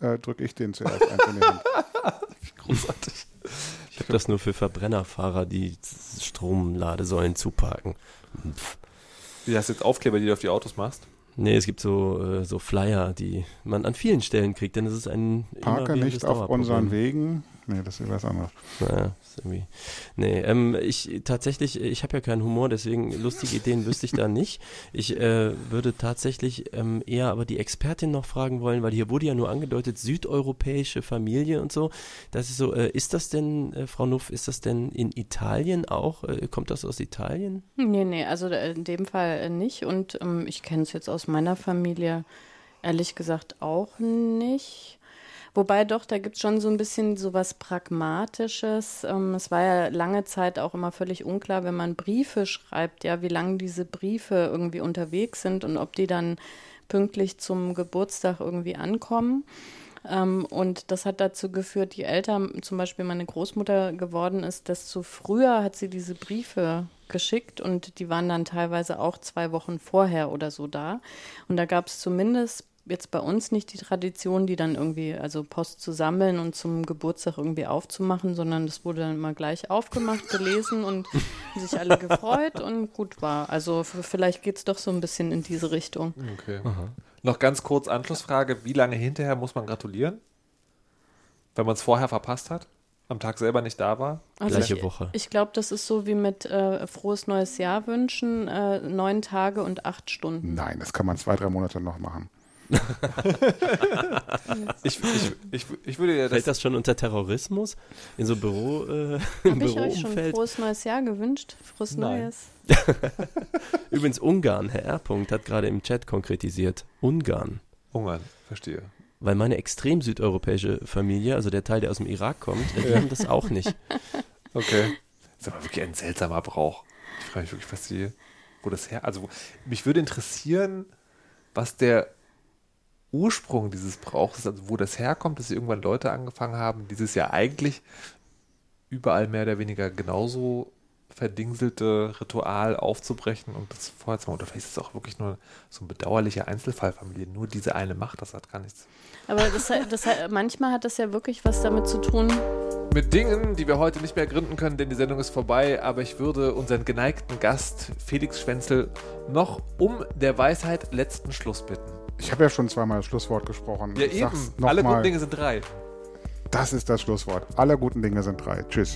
äh, drücke ich den zuerst einfach in die Hand. *laughs* Großartig. Ich habe das nur für Verbrennerfahrer, die Stromladesäulen zuparken. Pff. Wie hast du jetzt Aufkleber, die du auf die Autos machst? Nee, es gibt so, äh, so Flyer, die man an vielen Stellen kriegt, denn es ist ein Parke immerwährendes nicht auf unseren Wegen. Nee, das ist was anderes. Naja, ist irgendwie. Nee, ähm, ich tatsächlich, ich habe ja keinen Humor, deswegen lustige Ideen wüsste ich da nicht. Ich äh, würde tatsächlich ähm, eher aber die Expertin noch fragen wollen, weil hier wurde ja nur angedeutet, südeuropäische Familie und so. Das ist so, äh, ist das denn, äh, Frau Nuff, ist das denn in Italien auch? Äh, kommt das aus Italien? Nee, nee, also in dem Fall äh, nicht. Und ähm, ich kenne es jetzt aus meiner Familie ehrlich gesagt auch nicht. Wobei doch, da gibt es schon so ein bisschen so was Pragmatisches. Ähm, es war ja lange Zeit auch immer völlig unklar, wenn man Briefe schreibt, ja, wie lange diese Briefe irgendwie unterwegs sind und ob die dann pünktlich zum Geburtstag irgendwie ankommen. Ähm, und das hat dazu geführt, je älter zum Beispiel meine Großmutter geworden ist, desto früher hat sie diese Briefe geschickt und die waren dann teilweise auch zwei Wochen vorher oder so da. Und da gab es zumindest jetzt bei uns nicht die Tradition, die dann irgendwie, also Post zu sammeln und zum Geburtstag irgendwie aufzumachen, sondern das wurde dann immer gleich aufgemacht, gelesen und *laughs* sich alle gefreut und gut war. Also vielleicht geht es doch so ein bisschen in diese Richtung. Okay. Noch ganz kurz Anschlussfrage: Wie lange hinterher muss man gratulieren? Wenn man es vorher verpasst hat? Am Tag selber nicht da war? Also Gleiche ich, Woche. Ich glaube, das ist so wie mit äh, frohes neues Jahr wünschen, äh, neun Tage und acht Stunden. Nein, das kann man zwei, drei Monate noch machen. *laughs* Ich, ich, ich, ich würde ja das. Fällt das schon unter Terrorismus? In so Büro, äh, im Habe ich euch schon frohes neues Jahr gewünscht? Frohes Nein. neues? *laughs* Übrigens Ungarn, Herr R. Punkt hat gerade im Chat konkretisiert. Ungarn. Ungarn, verstehe. Weil meine extrem südeuropäische Familie, also der Teil, der aus dem Irak kommt, äh, die haben das auch nicht. *laughs* Okay. Das ist aber wirklich ein seltsamer Brauch. Ich frage mich wirklich, was die, wo das her. Also, mich würde interessieren, was der Ursprung dieses Brauchs also wo das herkommt, dass irgendwann Leute angefangen haben, dieses ja eigentlich überall mehr oder weniger genauso verdingselte Ritual aufzubrechen und das vorher zu machen. Oder vielleicht ist es auch wirklich nur so ein bedauerlicher Einzelfallfamilie. Nur diese eine macht, das hat gar nichts. Aber das, das, manchmal hat das ja wirklich was damit zu tun. Mit Dingen, die wir heute nicht mehr gründen können, denn die Sendung ist vorbei, aber ich würde unseren geneigten Gast Felix Schwenzel noch um der Weisheit letzten Schluss bitten. Ich habe ja schon zweimal das Schlusswort gesprochen. Ja, ich eben. Alle mal. guten Dinge sind drei. Das ist das Schlusswort. Alle guten Dinge sind drei. Tschüss.